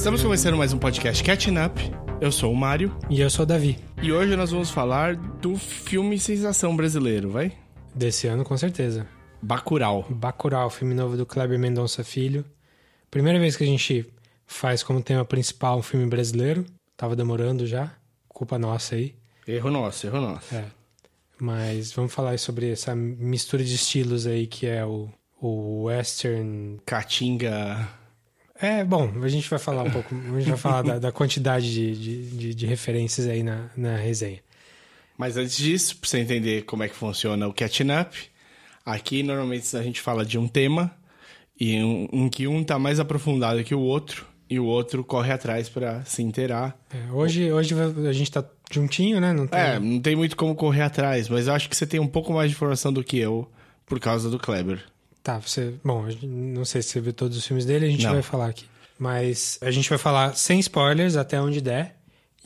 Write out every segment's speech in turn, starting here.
Estamos começando mais um podcast Catching Up. Eu sou o Mário. E eu sou o Davi. E hoje nós vamos falar do filme sensação brasileiro, vai? Desse ano, com certeza. Bacurau. Bacurau, filme novo do Kleber Mendonça Filho. Primeira vez que a gente faz como tema principal um filme brasileiro. Tava demorando já. Culpa nossa aí. Erro nosso, erro nosso. É. Mas vamos falar sobre essa mistura de estilos aí que é o, o western. Caatinga. É, bom, a gente vai falar um pouco. A gente vai falar da, da quantidade de, de, de, de referências aí na, na resenha. Mas antes disso, pra você entender como é que funciona o Catching Up, aqui normalmente a gente fala de um tema e um, em que um tá mais aprofundado que o outro e o outro corre atrás para se inteirar. É, hoje, hoje a gente tá juntinho, né? Não tem... É, não tem muito como correr atrás, mas eu acho que você tem um pouco mais de informação do que eu por causa do Kleber. Tá, você. Bom, não sei se você viu todos os filmes dele, a gente não. vai falar aqui. Mas a gente vai falar sem spoilers até onde der.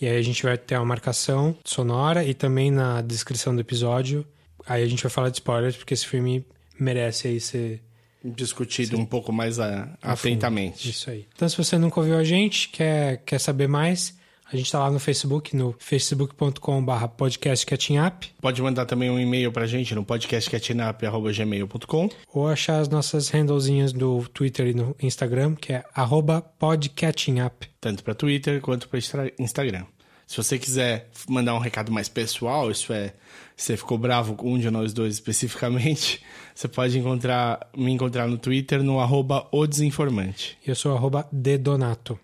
E aí a gente vai ter uma marcação sonora e também na descrição do episódio. Aí a gente vai falar de spoilers, porque esse filme merece aí ser discutido Sim. um pouco mais a, atentamente. Isso aí. Então, se você nunca ouviu a gente, quer, quer saber mais, a gente está lá no Facebook, no facebook.com.br podcastcatchingup. Pode mandar também um e-mail para a gente no podcastcatchingup.gmail.com Ou achar as nossas handlezinhas do Twitter e no Instagram, que é podcatchingup. Tanto para Twitter quanto para Instagram. Se você quiser mandar um recado mais pessoal, isso é, você ficou bravo com um de nós dois especificamente, você pode encontrar, me encontrar no Twitter no arroba o desinformante. Eu sou arroba dedonato.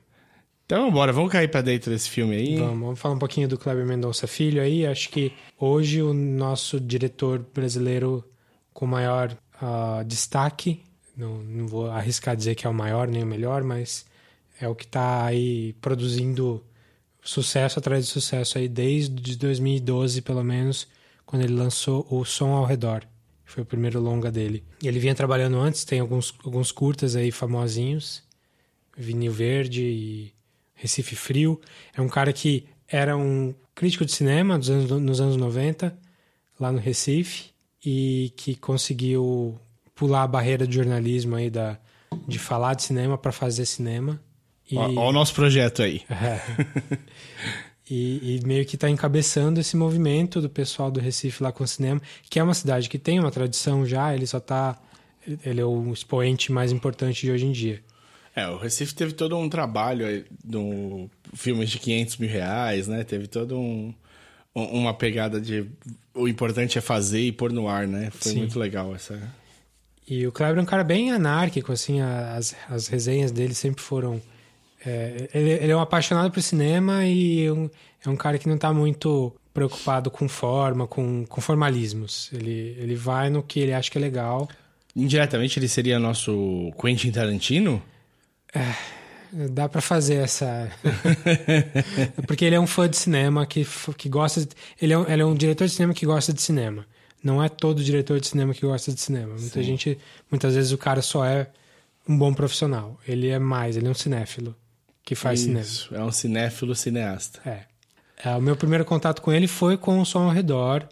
Então, bora, vamos cair para dentro desse filme aí. Vamos, vamos falar um pouquinho do Kleber Mendonça Filho aí. Acho que hoje o nosso diretor brasileiro com maior uh, destaque, não, não vou arriscar dizer que é o maior nem o melhor, mas é o que está aí produzindo sucesso atrás de sucesso aí desde 2012, pelo menos, quando ele lançou o Som ao Redor. Foi o primeiro longa dele. Ele vinha trabalhando antes, tem alguns, alguns curtas aí famosinhos. Vinil Verde e Recife Frio. É um cara que era um crítico de cinema dos anos, nos anos 90, lá no Recife, e que conseguiu pular a barreira de jornalismo aí da, de falar de cinema para fazer cinema. E... Olha o nosso projeto aí. É. e, e, meio que está encabeçando esse movimento do pessoal do Recife lá com o cinema, que é uma cidade que tem uma tradição já, ele só está Ele é o expoente mais importante de hoje em dia. É, o Recife teve todo um trabalho no filmes de 500 mil reais, né? Teve todo um, uma pegada de o importante é fazer e pôr no ar, né? Foi Sim. muito legal essa. E o Kleber é um cara bem anárquico, assim, as, as resenhas dele sempre foram é, ele, ele, é um apaixonado por cinema e é um, é um cara que não está muito preocupado com forma, com, com formalismos. Ele, ele vai no que ele acha que é legal. Indiretamente ele seria nosso Quentin Tarantino? Dá para fazer essa. Porque ele é um fã de cinema que, que gosta. De... Ele, é um, ele é um diretor de cinema que gosta de cinema. Não é todo diretor de cinema que gosta de cinema. Muita Sim. gente. Muitas vezes o cara só é um bom profissional. Ele é mais, ele é um cinéfilo que faz Isso, cinema. É um cinéfilo cineasta. É. é. O meu primeiro contato com ele foi com o Som ao Redor,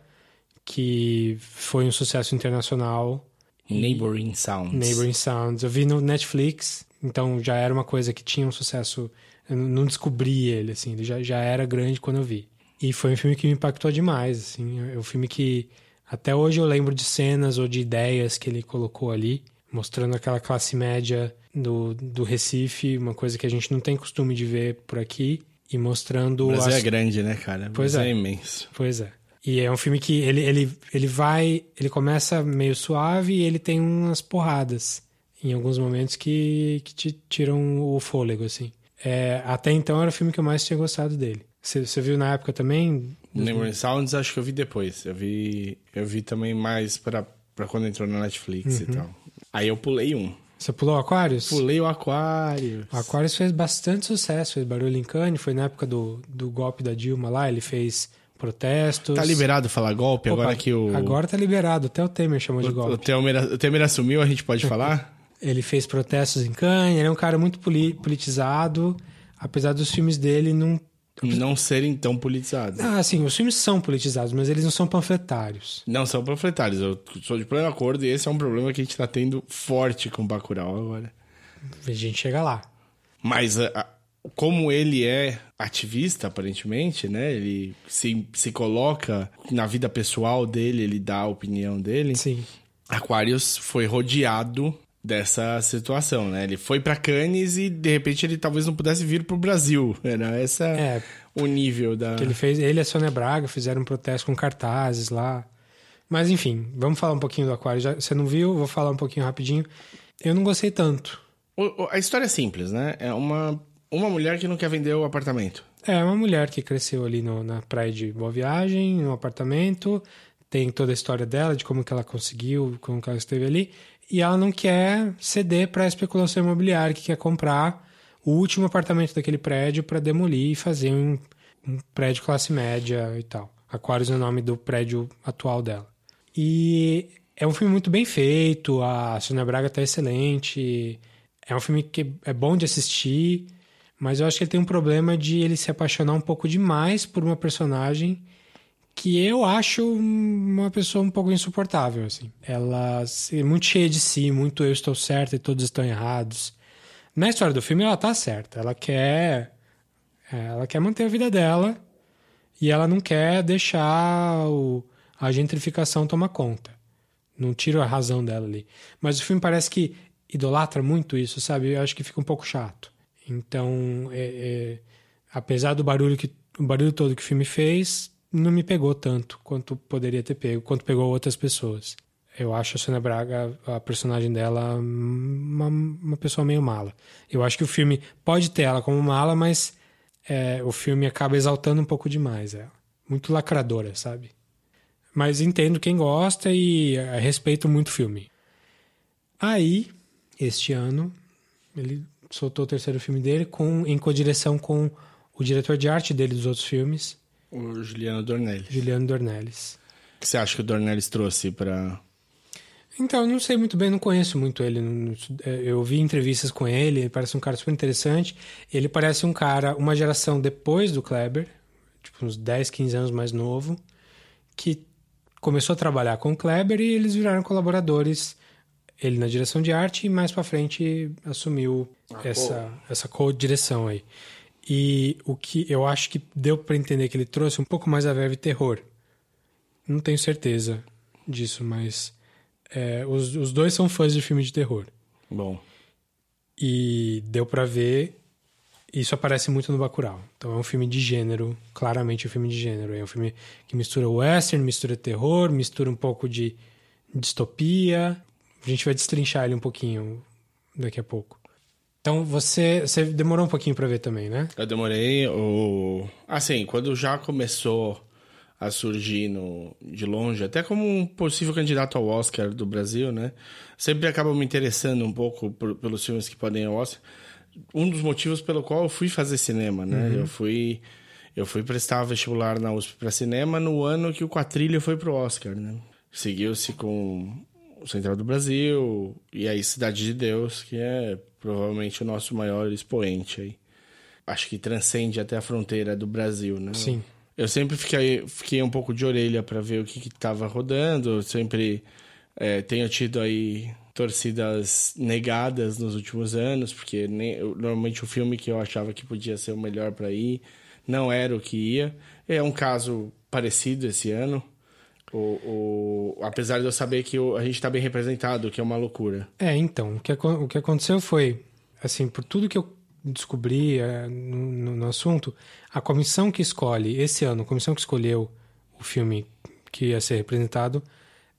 que foi um sucesso internacional. Neighboring Sounds. Neighboring Sounds. Eu vi no Netflix, então já era uma coisa que tinha um sucesso. Eu não descobri ele, assim, ele já, já era grande quando eu vi. E foi um filme que me impactou demais, assim. É um filme que até hoje eu lembro de cenas ou de ideias que ele colocou ali, mostrando aquela classe média do, do Recife, uma coisa que a gente não tem costume de ver por aqui, e mostrando... O Brasil as... é grande, né, cara? pois é. é imenso. Pois é. E é um filme que ele, ele, ele vai... Ele começa meio suave e ele tem umas porradas em alguns momentos que, que te tiram o fôlego, assim. É, até então era o filme que eu mais tinha gostado dele. Você, viu na época também? Memory Sounds acho que eu vi depois. Eu vi, eu vi também mais para quando entrou na Netflix uhum. e tal. Aí eu pulei um. Você pulou o Aquarius? Pulei o Aquarius. O Aquarius fez bastante sucesso, fez barulho em Cannes, foi na época do, do golpe da Dilma lá, ele fez protestos. Tá liberado falar golpe Opa, agora que o. Agora tá liberado, até o Temer chamou de golpe. O Temer, o Temer assumiu, a gente pode falar? Ele fez protestos em Cannes, ele é um cara muito politizado, apesar dos filmes dele não não serem tão politizados. Ah, sim, os filmes são politizados, mas eles não são panfletários. Não são panfletários, eu sou de pleno acordo e esse é um problema que a gente tá tendo forte com Bacurau agora. A gente chega lá. Mas a, a, como ele é ativista, aparentemente, né? Ele se, se coloca na vida pessoal dele, ele dá a opinião dele. Sim. Aquarius foi rodeado dessa situação, né? Ele foi para Cannes e de repente ele talvez não pudesse vir pro Brasil. Era essa É, o nível da que ele fez, ele e a Sônia Braga fizeram um protesto com cartazes lá. Mas enfim, vamos falar um pouquinho do Aquário. Já, você não viu? Vou falar um pouquinho rapidinho. Eu não gostei tanto. O- o- A história é simples, né? É uma uma mulher que não quer vender o apartamento. É uma mulher que cresceu ali no- na praia de Boa Viagem, no apartamento. Tem toda a história dela, de como que ela conseguiu, como que ela esteve ali. E ela não quer ceder para a especulação imobiliária, que quer comprar o último apartamento daquele prédio para demolir e fazer um, um prédio classe média e tal. Aquarius é o nome do prédio atual dela. E é um filme muito bem feito, a Sônia Braga tá excelente. É um filme que é bom de assistir, mas eu acho que ele tem um problema de ele se apaixonar um pouco demais por uma personagem que eu acho uma pessoa um pouco insuportável, assim. Ela é muito cheia de si, muito eu estou certa e todos estão errados. Na história do filme ela tá certa, ela quer é, ela quer manter a vida dela e ela não quer deixar o- a gentrificação tomar conta. Não tiro a razão dela ali. Mas o filme parece que idolatra muito isso, sabe? Eu acho que fica um pouco chato. Então, é- é, apesar do barulho que o barulho todo que o filme fez, não me pegou tanto quanto poderia ter pego, quanto pegou outras pessoas. Eu acho a Sônia Braga, a personagem dela, uma, uma pessoa meio mala. Eu acho que o filme pode ter ela como mala, mas é, o filme acaba exaltando um pouco demais ela. Muito lacradora, sabe? Mas entendo quem gosta e é, respeito muito o filme. Aí, este ano, ele soltou o terceiro filme dele com, em codireção com o diretor de arte dele dos outros filmes, O Juliano Dornelles. Juliano Dornelles. O que você acha que o Dornelles trouxe pra. Então, eu não sei muito bem, não conheço muito ele. é, Eu vi entrevistas com ele, ele parece um cara super interessante. Ele parece um cara, uma geração depois do Kleber, tipo uns 10, 15 anos mais novo, que começou a trabalhar com o Kleber e eles viraram colaboradores. Ele na direção de arte e mais pra frente assumiu essa, essa co-direção aí. E o que eu acho que deu pra entender que ele trouxe um pouco mais a verve terror. Não tenho certeza disso, mas é, os, os dois são fãs de filme de terror. Bom. E deu pra ver. Isso aparece muito no Bacurau. Então é um filme de gênero, claramente um filme de gênero. É um filme que mistura western, mistura terror, mistura um pouco de distopia. A gente vai destrinchar ele um pouquinho daqui a pouco. Então você, você demorou um pouquinho pra ver também, né? Eu demorei. O... Assim, quando já começou a surgir no... de longe, até como um possível candidato ao Oscar do Brasil, né? Sempre acaba me interessando um pouco por- pelos filmes que podem ir ao Oscar. Um dos motivos pelo qual eu fui fazer cinema, né? Eu fui. Eu fui prestar vestibular na USP para cinema no ano que o Quatrilha foi pro Oscar, né? Seguiu-se com Central do Brasil e aí Cidade de Deus, que é provavelmente o nosso maior expoente aí. Acho que transcende até a fronteira do Brasil, né? Sim. Eu sempre fiquei, fiquei um pouco de orelha para ver o que, que tava rodando. Eu sempre é, tenho tido aí torcidas negadas nos últimos anos, porque nem, normalmente o filme que eu achava que podia ser o melhor para ir não era o que ia. É um caso parecido esse ano. O, o, apesar de eu saber que o- a gente tá bem representado, o que é uma loucura. É, então, o que, o que aconteceu foi, assim, por tudo que eu descobri é, no, no- no assunto, a comissão que escolhe, esse ano, a comissão que escolheu o filme que ia ser representado,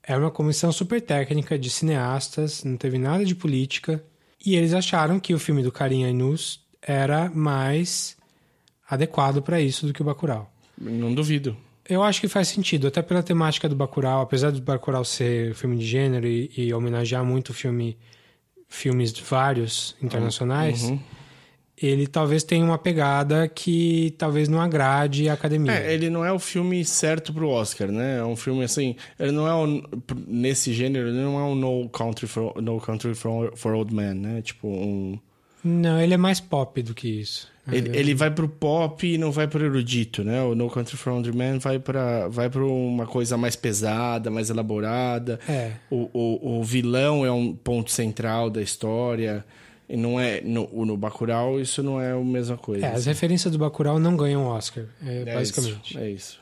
é uma comissão super técnica de cineastas, não teve nada de política, e eles acharam que o filme do Karim Ainus era mais adequado para isso do que o Bacurau. Não duvido. Eu acho que faz sentido, até pela temática do Bacurau, apesar do Bacurau ser filme de gênero e, e homenagear muito filme, filmes vários internacionais, Uhum. ele talvez tenha uma pegada que talvez não agrade a academia. É, ele não é o filme certo pro Oscar, né? É um filme assim. Ele não é um, nesse gênero, ele não é um No Country for, no Country for, for Old Men, né? Tipo um. Não, ele é mais pop do que isso. Ele, ele vai pro pop e não vai pro erudito, né? O No Country for Old Men vai para vai pra uma coisa mais pesada, mais elaborada. É. O, o, o vilão é um ponto central da história. E não é no, no Bacurau, isso não é a mesma coisa. É, as referências do Bacurau não ganham Oscar, é, É basicamente. Isso, é isso.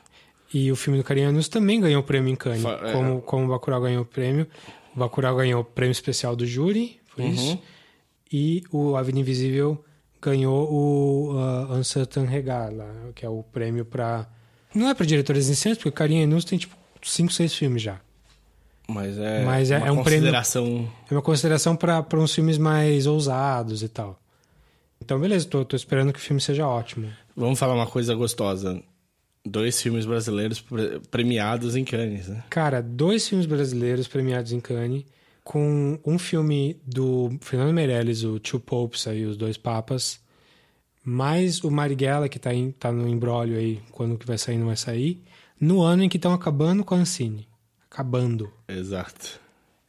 E o filme do Carianos também ganhou o prêmio em Cannes. Fa- é. Como, como o Bacurau ganhou o prêmio. O Bacurau ganhou o prêmio especial do júri, foi Uhum. isso. E o A Vida Invisível ganhou o uh, Uncertain Regard, lá, que é o prêmio pra... Não é pra diretores iniciantes, porque o Carianos tem tipo 5, 6 filmes já. Mas é, Mas é- uma é um prêmio- consideração. É uma consideração pra uns filmes mais ousados e tal. Então, beleza, tô, tô esperando que o filme seja ótimo. Vamos falar uma coisa gostosa. Dois filmes brasileiros pre- premiados em Cannes, né? Cara, dois filmes brasileiros premiados em Cannes, com um filme do Fernando Meirelles, o Two Popes, aí, os dois papas, mais o Marighella, que tá, em, tá no embrólio aí, quando que vai sair, não vai sair, no ano em que estão acabando com a Ancine. Acabando. Exato.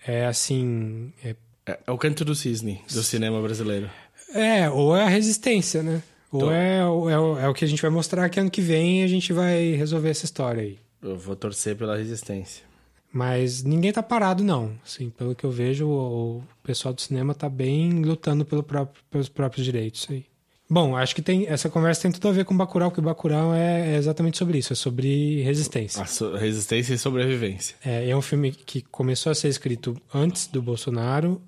É assim... É, É, é o canto do cisne do cinema brasileiro. é, ou é a resistência, né? Ou Tô. é, ou é, o- é o que a gente vai mostrar que ano que vem a gente vai resolver essa história aí. Eu vou torcer pela resistência. Mas ninguém tá parado, não. Assim, pelo que eu vejo, o, pessoal do cinema tá bem lutando pelo próprio- pelos próprios direitos aí. Bom, acho que tem essa conversa tem tudo a ver com Bacurau, porque Bacurau é, é exatamente sobre isso, é sobre resistência. So- resistência e sobrevivência. É, é um filme que começou a ser escrito antes do Bolsonaro,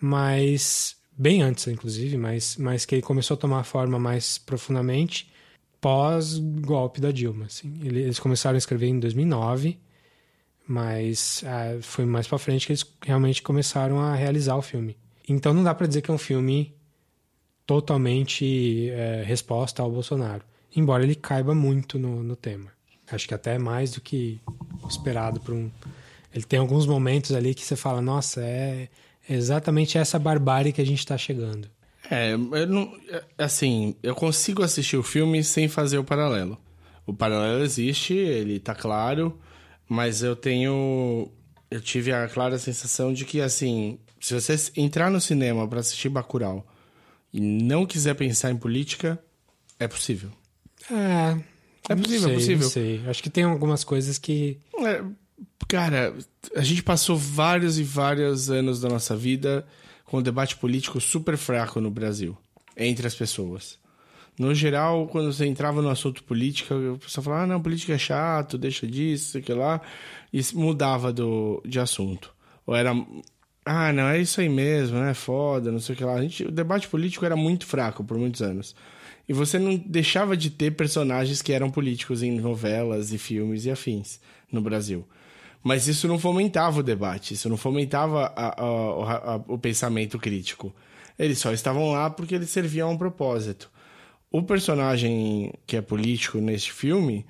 mas bem antes, inclusive, mas, mas que ele começou a tomar forma mais profundamente pós golpe da Dilma. Assim. Ele- Eles começaram a escrever em 2009, mas ah, foi mais para frente que eles realmente começaram a realizar o filme. Então não dá para dizer que é um filme totalmente é, resposta ao Bolsonaro, embora ele caiba muito no, no tema. Acho que até mais do que esperado por um. Ele tem alguns momentos ali que você fala, nossa, é exatamente essa barbárie que a gente tá chegando. É, eu não, é, assim, eu consigo assistir o filme sem fazer o paralelo. O paralelo existe, ele tá claro, mas eu tenho. Eu tive a clara sensação de que, assim, se você entrar no cinema para assistir Bacurau e não quiser pensar em política, é possível. É. É possível, é sei, possível. Não sei. Acho que tem algumas coisas que. É, cara, a gente passou vários e vários anos da nossa vida com um debate político super fraco no Brasil, entre as pessoas. No geral, quando você entrava no assunto política, o pessoal falava, ah, não, política é chato, deixa disso, sei lá, e mudava do, de assunto. Ou era, ah, não, é isso aí mesmo, né, foda, não sei o que lá. A gente, o debate político era muito fraco por muitos anos. E você não deixava de ter personagens que eram políticos em novelas e filmes e afins no Brasil. Mas isso não fomentava o debate, isso não fomentava a- a- a- o pensamento crítico. Eles só estavam lá porque eles serviam a um propósito. O personagem que é político neste filme,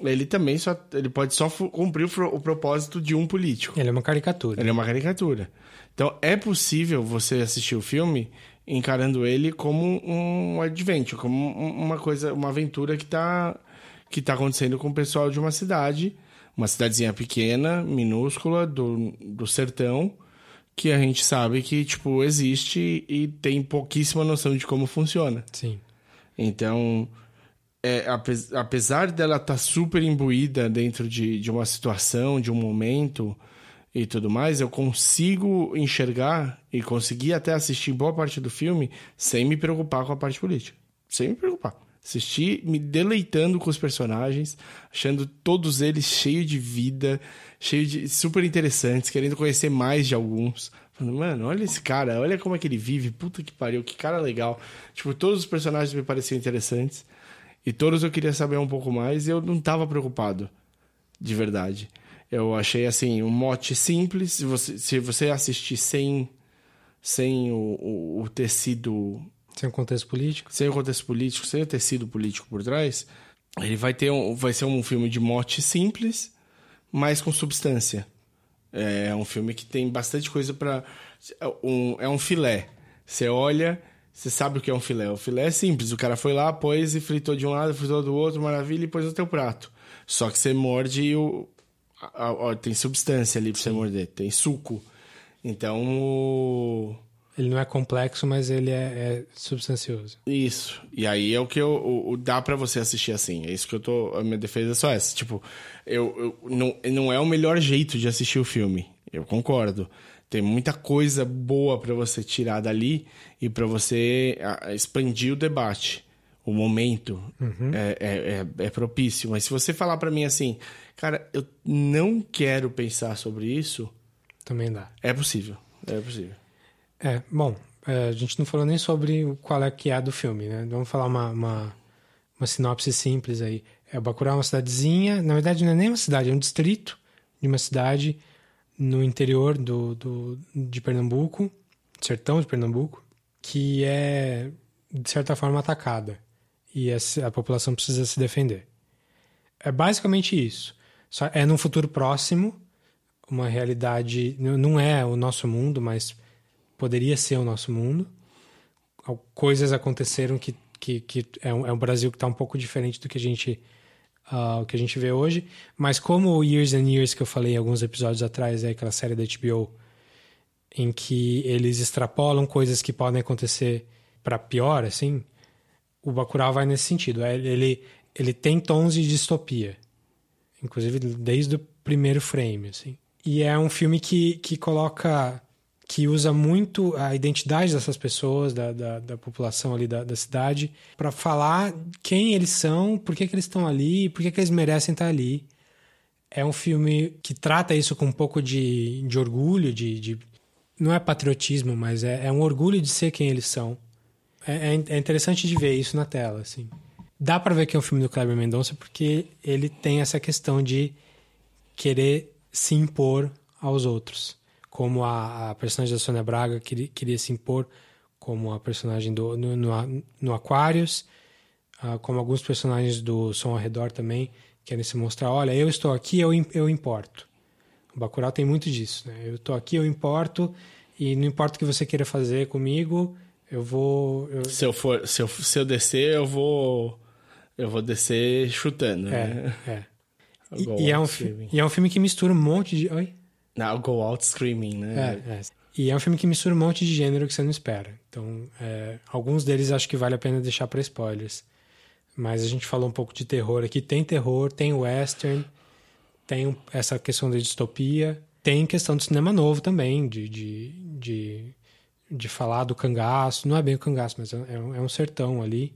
ele também só ele pode só cumprir o, pro- o propósito de um político. Ele é uma caricatura. Ele é uma caricatura. Então é possível você assistir o filme encarando ele como um adventure, como um- uma coisa, uma aventura que está que tá acontecendo com o pessoal de uma cidade, uma cidadezinha pequena, minúscula do, do sertão, que a gente sabe que tipo existe e tem pouquíssima noção de como funciona. Sim. Então, é, ape- apesar dela estar super imbuída dentro de, de uma situação, de um momento e tudo mais, eu consigo enxergar e conseguir até assistir boa parte do filme sem me preocupar com a parte política. Sem me preocupar. Assistir me deleitando com os personagens, achando todos eles cheios de vida, cheios de super interessantes, querendo conhecer mais de alguns. Mano, olha esse cara, olha como é que ele vive, puta que pariu, que cara legal. Tipo, todos os personagens me pareciam interessantes. E todos eu queria saber um pouco mais e eu não tava preocupado. De verdade. Eu achei assim, um mote simples. Se você, se você assistir sem, sem o, o, o tecido Sem um contexto político. sem o contexto político, sem o tecido político por trás, ele vai ter um, vai ser um filme de mote simples, mas com substância. É um filme que tem bastante coisa para um, é um filé. Você olha, você sabe o que é um filé. O filé é simples, o cara foi lá, pôs e fritou de um lado, fritou do outro, maravilha, e pôs no teu prato. Só que você morde e o, a- a- a- tem substância ali pra você morder, tem suco. Então, o... Ele não é complexo, mas ele é, é substancioso. Isso. E aí é o que eu, o, o- dá pra você assistir assim. É isso que eu tô. A minha defesa é só essa. Tipo, eu, eu- não, não é o melhor jeito de assistir o filme. Eu concordo. Tem muita coisa boa para você tirar dali e para você expandir o debate. O momento uhum. é, é, é, é, propício. Mas se você falar para mim assim, cara, eu não quero pensar sobre isso. Também dá. É possível. É possível. É, bom, é, a gente não falou nem sobre qual é que é do filme, né? Vamos falar uma, uma, uma sinopse simples aí. É, Bacurau é uma cidadezinha, na verdade não é nem uma cidade, é um distrito de uma cidade no interior do, do, de Pernambuco, sertão de Pernambuco, que é, de certa forma, atacada. E a, a população precisa se defender. É basicamente isso. Só é num futuro próximo, uma realidade. Não é o nosso mundo, mas poderia ser o nosso mundo. Coisas aconteceram que, que, que é, um, é um Brasil que está um pouco diferente do que a gente uh, que a gente vê hoje. Mas como o Years and Years que eu falei alguns episódios atrás, é aquela série da HBO em que eles extrapolam coisas que podem acontecer para pior, assim, o Bacurau vai nesse sentido. É, ele, ele tem tons de distopia, inclusive desde o primeiro frame, assim. E é um filme que, que coloca que usa muito a identidade dessas pessoas, da, da, da população ali da, da cidade, para falar quem eles são, por que, que eles estão ali, por que, que eles merecem estar ali. É um filme que trata isso com um pouco de, de orgulho, de, de não é patriotismo, mas é, é, um orgulho de ser quem eles são. É, é, é interessante de ver isso na tela, assim. Dá para ver que é um filme do Kleber Mendonça porque ele tem essa questão de querer se impor aos outros como a, a personagem da Sônia Braga queria, queria, se impor como a personagem do, no, no, no Aquarius, uh, como alguns personagens do Som ao Redor também querem se mostrar, olha, eu estou aqui, eu, eu importo. O Bacurau tem muito disso, né? Eu estou aqui, eu importo, e não importa o que você queira fazer comigo, eu vou... Eu... Se, eu for, se, eu, se eu descer, eu vou... Eu vou descer chutando, é, né? É, e, e, é um, e é um filme que mistura um monte de... Oi? Now Go Out Screaming, né? É, é. E é um filme que mistura um monte de gênero que você não espera. Então, é, alguns deles acho que vale a pena deixar para spoilers. Mas a gente falou um pouco de terror aqui. Tem terror, tem western, tem essa questão da distopia, tem questão do cinema novo também, de, de, de, de falar do cangaço. Não é bem o cangaço, mas é, é um, é um sertão ali,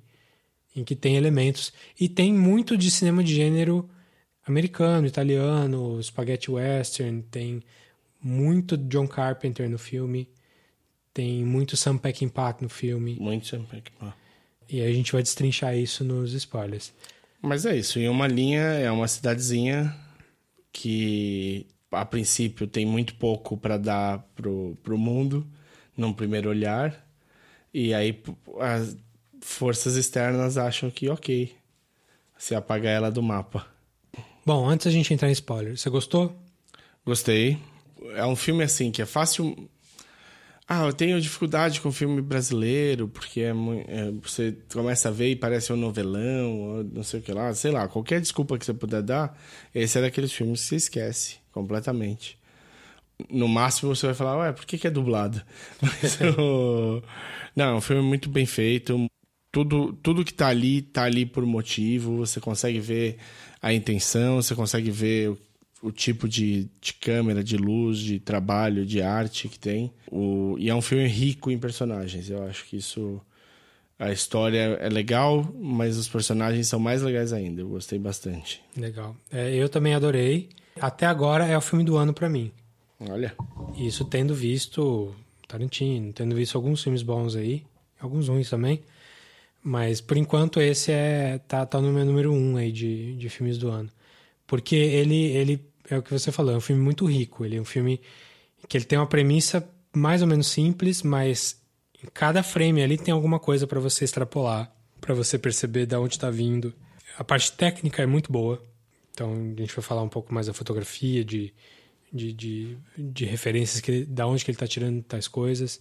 em que tem elementos. E tem muito de cinema de gênero americano, italiano, spaghetti western, tem muito John Carpenter no filme, tem muito Sam Peckinpah no filme. Muito Sam Peckinpah. E a gente vai destrinchar isso nos spoilers. Mas é isso, em uma linha é uma cidadezinha que a princípio tem muito pouco para dar pro, pro mundo num primeiro olhar. E aí as forças externas acham que ok, se apagar ela do mapa. Bom, antes a gente entrar em spoiler, você gostou? Gostei. É um filme assim que é fácil. Ah, eu tenho dificuldade com filme brasileiro, porque é, é, você começa a ver e parece um novelão, não sei o que lá, sei lá, qualquer desculpa que você puder dar, esse é daqueles filmes que você esquece completamente. No máximo você vai falar, ué, por que, que é dublado? Mas, Não, é um filme muito bem feito. Tudo, tudo que tá ali, tá ali por motivo. Você consegue ver a intenção, você consegue ver o, o tipo de, de, câmera, de luz, de trabalho, de arte que tem. O, e é um filme rico em personagens. Eu acho que isso. A história é legal, mas os personagens são mais legais ainda. Eu gostei bastante. Legal. É, eu também adorei. Até agora é o filme do ano para mim. Olha. Isso tendo visto Tarantino, tendo visto alguns filmes bons aí, alguns ruins também. Mas por enquanto esse é tá, tá no meu número um aí de, de filmes do ano. Porque ele, ele é o que você falou, é um filme muito rico. Ele é um filme que ele tem uma premissa mais ou menos simples, mas em cada frame ali tem alguma coisa para você extrapolar, para você perceber de onde está vindo. A parte técnica é muito boa. Então a gente vai falar um pouco mais da fotografia, de, de, de, de referências que da onde que ele está tirando tais coisas.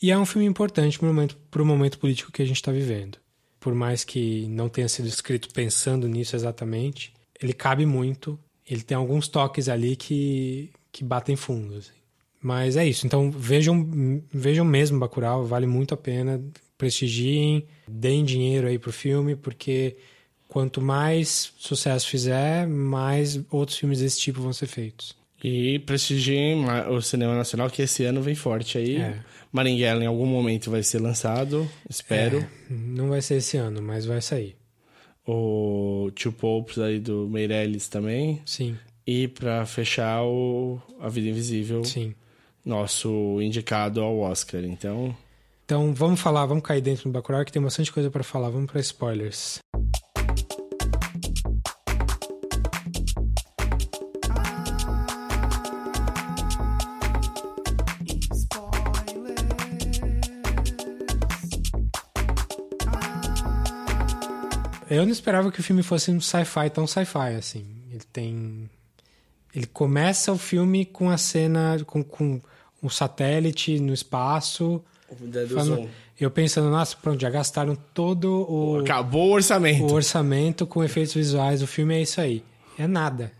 E é um filme importante para o momento, momento político que a gente está vivendo. Por mais que não tenha sido escrito pensando nisso exatamente, ele cabe muito. Ele tem alguns toques ali que, que batem fundo. Assim. Mas é isso. Então vejam, vejam mesmo Bacurau, vale muito a pena. Prestigiem, deem dinheiro aí pro filme, porque quanto mais sucesso fizer, mais outros filmes desse tipo vão ser feitos. E prestigiem o cinema nacional, que esse ano vem forte aí. É. Maringuela em algum momento vai ser lançado, espero. É, não vai ser esse ano, mas vai sair. O Two Popes aí do Meirelles também. Sim, E pra fechar o A Vida Invisível, sim. nosso indicado ao Oscar. Então, Então vamos falar, vamos cair dentro do Bacurau que tem bastante coisa pra falar. Vamos pra spoilers. Eu não esperava que o filme fosse um sci-fi tão sci-fi assim. Ele tem. Ele começa o filme com a cena com, com um satélite no espaço. falando- Eu pensando, nossa, pronto, já gastaram todo o, acabou o orçamento. o orçamento com efeitos visuais. O filme é isso aí. É nada.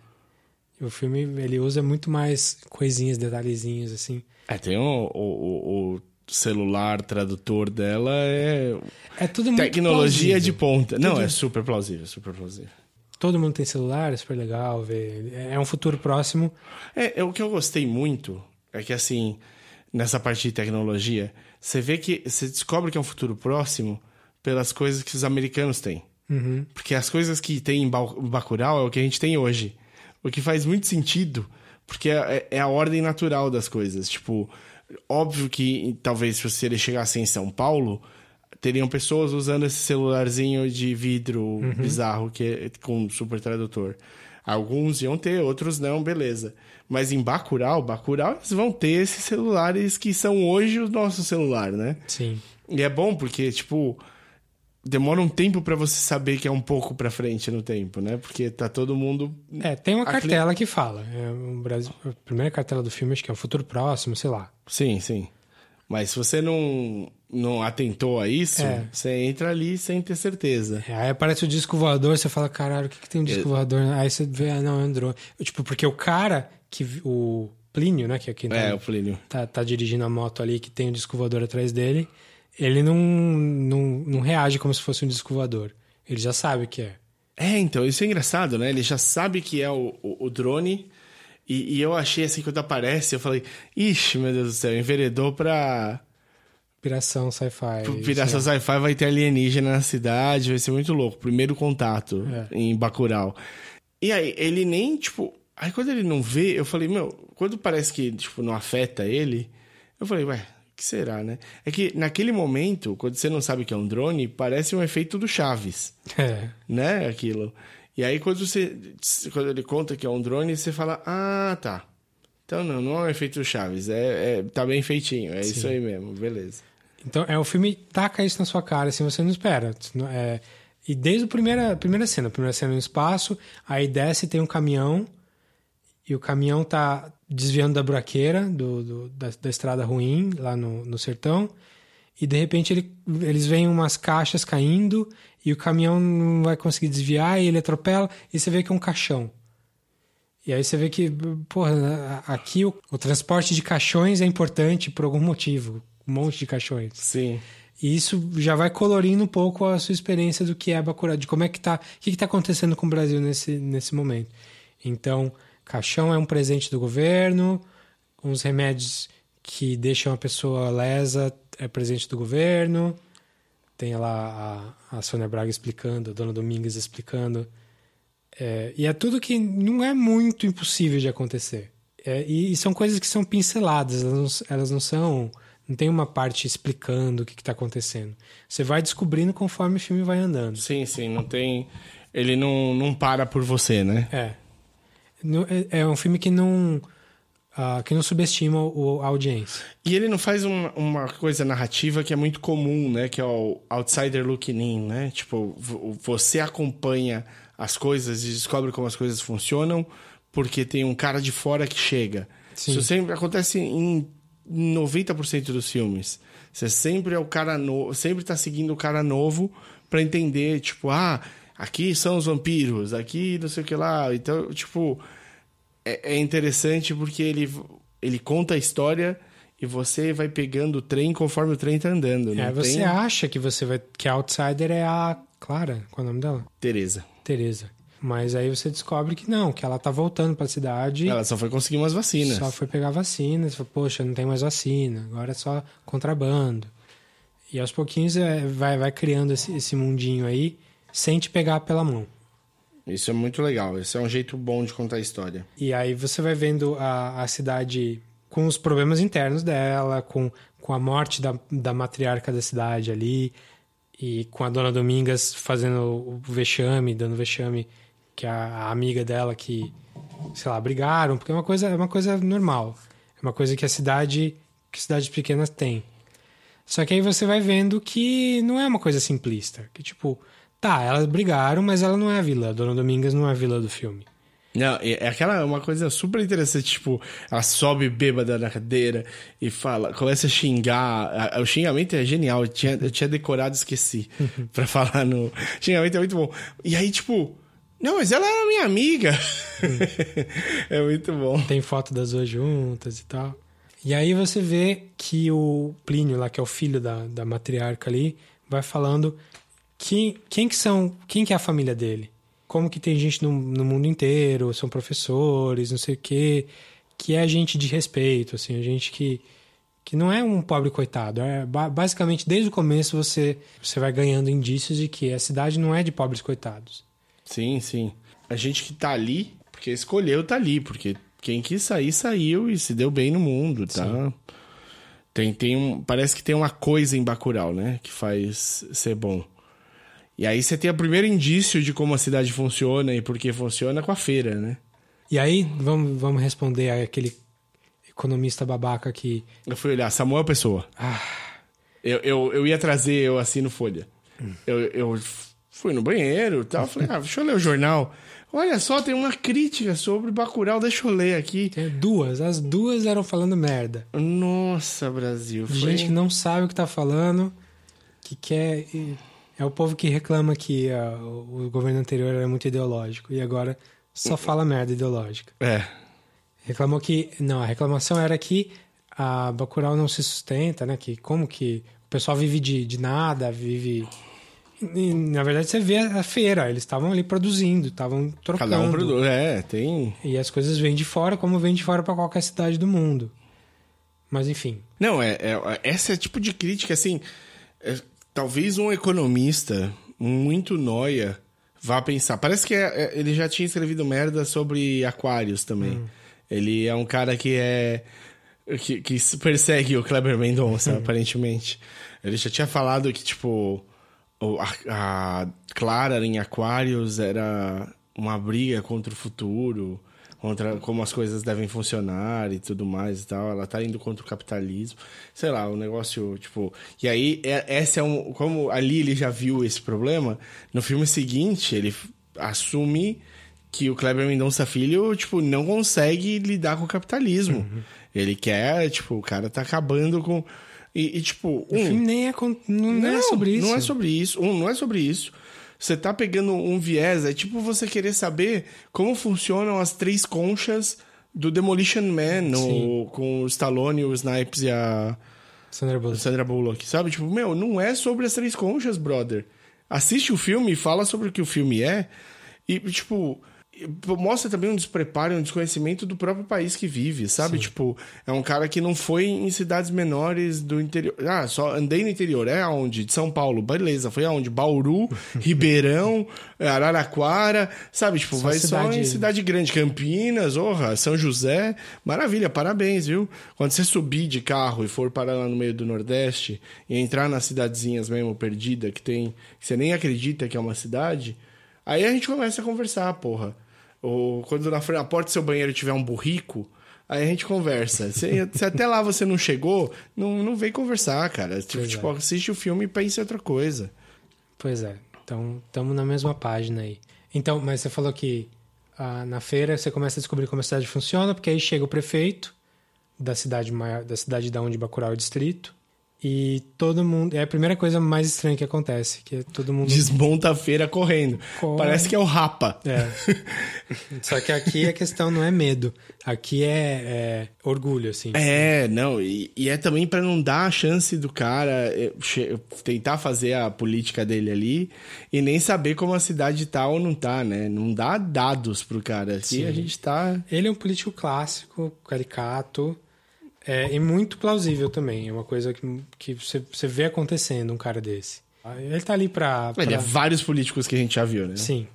O filme ele usa muito mais coisinhas, detalhezinhos assim. É, tem o, o, o- o celular tradutor dela, é É tudo muito tecnologia plausível. de ponta. Não, Tudo- é super plausível, super plausível. Todo mundo tem celular, é super legal ver. É um futuro próximo. É, é, o que eu gostei muito é que, assim, nessa parte de tecnologia, você vê que você descobre que é um futuro próximo pelas coisas que os americanos têm. Uhum. Porque as coisas que tem em Ba- Bacurau é o que a gente tem hoje. O que faz muito sentido, porque é, é a ordem natural das coisas. Tipo, óbvio que talvez se você chegasse em São Paulo, teriam pessoas usando esse celularzinho de vidro bizarro que é com super tradutor. Alguns iam ter, outros não, beleza. Mas em Bacurau, Bacurau, eles vão ter esses celulares que são hoje o nosso celular, né? Sim. E é bom porque, tipo, demora um tempo pra você saber que é um pouco pra frente no tempo, né? Porque tá todo mundo. É, tem uma cartela que fala. É, o Brasil, a primeira cartela do filme, acho que é o futuro próximo, sei lá. Sim, sim. Mas se você não, não atentou a isso, É. você entra ali sem ter certeza. É, Aí aparece o disco voador, você fala, caralho, o que, que tem um disco voador? Aí você vê, ah, não, é um drone. Tipo, porque o cara, que o Plínio, né, que é quem É, tá, o Plínio. tá, tá dirigindo a moto ali, que tem um disco voador atrás dele, ele não, não, não reage como se fosse um disco voador. Ele já sabe o que é. É, então, isso é engraçado, né? Ele já sabe que é o, o, o drone. E, e eu achei assim, quando aparece, eu falei, ixi, meu Deus do céu, enveredou pra. Piração sci-fi. Piração é. Sci-Fi vai ter alienígena na cidade, vai ser muito louco. Primeiro contato É. em Bacurau. E aí, ele nem, tipo... Aí quando ele não vê, eu falei, meu... Quando parece que, tipo, não afeta ele... Eu falei, ué, que será, né? É que naquele momento, quando você não sabe que é um drone, parece um efeito do Chaves, É. né? Aquilo. E aí quando você... Quando ele conta que é um drone, você fala, ah, tá. Então não, não é um efeito do Chaves. É, é, tá bem feitinho. É isso aí mesmo, beleza. Então, é o filme taca isso na sua cara, assim, você não espera. É, e desde a primeira, primeira cena, a primeira cena no espaço, aí desce tem um caminhão, e o caminhão tá desviando da buraqueira, do, do- da, da estrada ruim, lá no, no sertão, e de repente ele- eles veem umas caixas caindo, e o caminhão não vai conseguir desviar, e ele atropela, e você vê que é um caixão. E aí você vê que, porra, aqui o, o transporte de caixões é importante por algum motivo. Um monte de caixões. Sim. E isso já vai colorindo um pouco a sua experiência do que é Bacurau, de como é que tá, o que, que tá acontecendo com o Brasil nesse, nesse momento. Então, caixão é um presente do governo, uns remédios que deixam a pessoa lesa é presente do governo. Tem lá a, a Sônia Braga explicando, a Dona Domingues explicando. É, e é tudo que não é muito impossível de acontecer. É, e, e são coisas que são pinceladas, elas não, elas não são. Não tem uma parte explicando o que está acontecendo. Você vai descobrindo conforme o filme vai andando. Sim, sim, não tem. Ele não, não para por você, né? É. É- É um filme que não. ah, que não subestima o, a audiência. E ele não faz uma, uma coisa narrativa que é muito comum, né? Que é o outsider looking in, né? Tipo, vo- você acompanha as coisas e descobre como as coisas funcionam porque tem um cara de fora que chega. Sim. Isso sempre acontece em 90% dos filmes. Você sempre é o cara novo, sempre tá seguindo o cara novo pra entender, tipo, ah, aqui são os vampiros, aqui não sei o que lá. Então, tipo, é, é interessante porque ele, ele conta a história e você vai pegando o trem conforme o trem tá andando. Não É, você tem... acha que você vai. que a outsider é a Clara. Qual é o nome dela? Tereza. Tereza. Mas aí você descobre que não, que ela tá voltando pra cidade. Ela só foi conseguir umas vacinas. Só foi pegar vacina. Você fala, poxa, não tem mais vacina, agora é só contrabando. E aos pouquinhos é, vai, vai criando esse, esse mundinho aí, sem te pegar pela mão. Isso é muito legal. Esse é um jeito bom de contar a história. E aí você vai vendo a, a cidade com os problemas internos dela, com, com a morte da, da matriarca da cidade ali, e com a dona Domingas fazendo o vexame, dando vexame, que é a amiga dela que, sei lá, brigaram, porque é uma coisa, é uma coisa normal. É uma coisa que a cidade, que cidades pequenas têm. Só que aí você vai vendo que não é uma coisa simplista. Que tipo, tá, elas brigaram, mas ela não é a vilã. A Dona Domingas não é a vilã do filme. Não, é aquela uma coisa super interessante, tipo, ela sobe bêbada na cadeira e fala, começa a xingar. O xingamento é genial, eu tinha, eu tinha decorado esqueci pra falar no. O xingamento é muito bom. E aí, tipo, não, mas ela era minha amiga. é muito bom. Tem foto das duas juntas e tal. E aí você vê que o Plínio, lá que é o filho da, da matriarca ali, vai falando que, quem que são, quem que é a família dele. Como que tem gente no, no mundo inteiro, são professores, não sei o quê, que é gente de respeito, assim, a gente que, que não é um pobre coitado. É, basicamente, desde o começo você, você vai ganhando indícios de que a cidade não é de pobres coitados. Sim, sim. A gente que tá ali, porque escolheu tá ali, porque quem quis sair, saiu e se deu bem no mundo, tá? Sim. Tem, tem um, parece que tem uma coisa em Bacurau, né? Que faz ser bom. E aí você tem o primeiro indício de como a cidade funciona e por que funciona com a feira, né? E aí, vamos, vamos responder aquele economista babaca que... Eu fui olhar, Samuel Pessoa. Ah. Eu, eu, eu ia trazer, eu assino Folha. Hum. Eu, eu fui no banheiro e tal, falei, ah, deixa eu ler o jornal. Olha só, tem uma crítica sobre Bacurau, deixa eu ler aqui. Tem duas, as duas eram falando merda. Nossa, Brasil. Foi... Gente que não sabe o que tá falando, que quer... É o povo que reclama que uh, o governo anterior era muito ideológico e agora só fala merda ideológica. É. Reclamou que... Não, a reclamação era que a Bacurau não se sustenta, né? Que como que o pessoal vive de, de nada, vive e, na verdade, você vê a feira, eles estavam ali produzindo, estavam trocando. Cada um produz, é, tem. E as coisas vêm de fora, como vêm de fora para qualquer cidade do mundo. Mas enfim. Não, é, é esse é tipo de crítica, assim. É, talvez um economista muito noia vá pensar. Parece que é, é, ele já tinha escrevido merda sobre aquários também. Hum. Ele é um cara que é. que, que persegue o Kleber Mendonça, hum. aparentemente. Ele já tinha falado que, tipo a, a Clara em Aquários era uma briga contra o futuro, contra como as coisas devem funcionar e tudo mais e tal. Ela tá indo contra o capitalismo. Sei lá, o um negócio, tipo. E aí, é, essa é um. Como ali ele já viu esse problema, no filme seguinte, ele assume que o Kleber Mendonça Filho, tipo, não consegue lidar com o capitalismo. Uhum. Ele quer, tipo, o cara tá acabando com e, e tipo, um, o filme nem é, não, não, é sobre isso. Não é sobre isso. Um, não é sobre isso. Você tá pegando um viés, é tipo você querer saber como funcionam as três conchas do Demolition Man com o Stallone, o Snipes e a Sandra Bullock. Sandra Bullock, sabe? Tipo, meu, não é sobre as três conchas, brother. Assiste o filme e fala sobre o que o filme é. E, tipo, mostra também um despreparo, um desconhecimento do próprio país que vive, sabe? Sim. Tipo, é um cara que não foi em cidades menores do interior. Ah, só andei no interior. É aonde? De São Paulo. Beleza. Foi aonde? Bauru, Ribeirão, Araraquara, sabe? Tipo, só vai cidade... só em cidade grande. Campinas, orra, São José. Maravilha, parabéns, viu? Quando você subir de carro e for parar lá no meio do Nordeste e entrar nas cidadezinhas mesmo perdida que tem, que você nem acredita que é uma cidade, aí a gente começa a conversar, porra. Ou quando na, na porta do seu banheiro tiver um burrico, aí a gente conversa. Se, se, até lá você não chegou, não, não vem conversar, cara. Tipo, tipo, assiste o filme e pense em outra coisa. Pois é. Então, estamos na mesma página aí. Então, mas você falou que ah, na feira você começa a descobrir como a cidade funciona, porque aí chega o prefeito da cidade maior, da cidade da onde Bacurau é o distrito, E todo mundo. É a primeira coisa mais estranha que acontece, que é todo mundo. Desmonta a feira correndo. Corre. Parece que é o Rapa. É. Só que aqui a questão não é medo. Aqui é, é orgulho, assim. É, não, e, e é também pra não dar a chance do cara eh, tentar fazer a política dele ali e nem saber como a cidade tá ou não tá, né? Não dá dados pro cara. Aqui Sim. a gente tá. Ele é um político clássico, caricato, é, e muito plausível também. É uma coisa que, que você, você vê acontecendo, um cara desse. Ele tá ali pra. Ele é vários políticos que a gente já viu, né? Sim.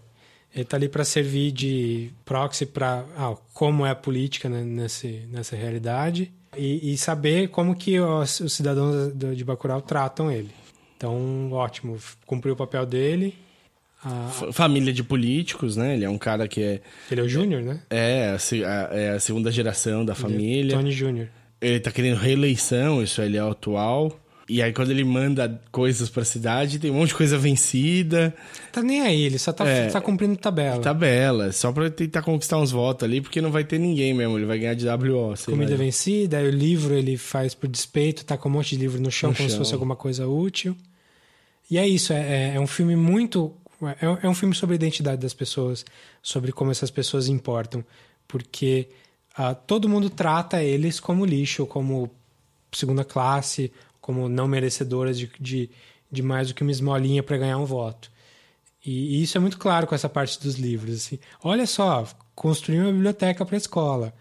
Ele tá ali para servir de proxy para ah, como é a política né, nesse, nessa realidade e, e saber como que os, os cidadãos de Bacurau tratam ele. Então, ótimo, cumpriu o papel dele. F- Família de políticos, né? Ele é um cara que é, ele é o Júnior, né? é, a, a- é a segunda geração da família. Tony Júnior. Ele tá querendo reeleição, isso ele é o atual. E aí, quando ele manda coisas pra cidade, tem um monte de coisa vencida. Tá nem aí, ele só tá, É. tá cumprindo tabela. Tabela, só pra tentar conquistar uns votos ali, porque não vai ter ninguém mesmo, ele vai ganhar de WO. Comida lá. vencida, aí o livro ele faz por despeito, tá com um monte de livro no chão No como se chão. fosse alguma coisa útil. E é isso, é, é- é um filme muito. É, é um filme sobre a identidade das pessoas, sobre como essas pessoas importam. Porque ah, todo mundo trata eles como lixo, como segunda classe, como não merecedoras de, de, de mais do que uma esmolinha para ganhar um voto. E, e isso é muito claro com essa parte dos livros. Assim. Olha só, construir uma biblioteca para a escola.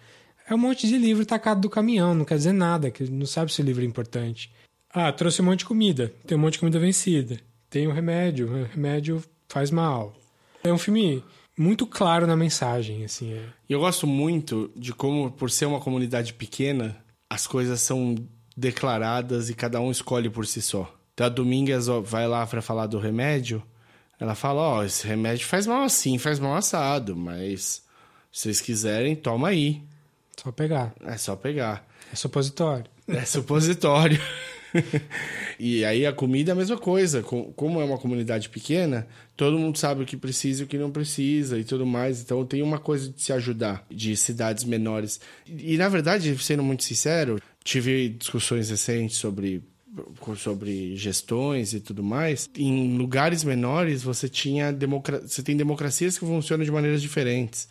É um monte de livro tacado do caminhão, não quer dizer nada, que não sabe se o livro é importante. Ah, trouxe um monte de comida, tem um monte de comida vencida. Tem um remédio, o remédio faz mal. É um filme muito claro na mensagem, assim. É. E eu gosto muito de como, por ser uma comunidade pequena, as coisas são declaradas e cada um escolhe por si só. Então a Domingues ó, vai lá pra falar do remédio, ela fala, ó, esse remédio faz mal assim, faz mal assado, mas se vocês quiserem, toma aí. Só pegar. É só pegar. É supositório. É supositório. e aí a comida é a mesma coisa. Com- Como é uma comunidade pequena, todo mundo sabe o que precisa e o que não precisa e tudo mais. Então tem uma coisa de se ajudar de cidades menores. E na verdade, sendo muito sincero, tive discussões recentes sobre sobre gestões e tudo mais, em lugares menores você tinha você tem democracias que funcionam de maneiras diferentes.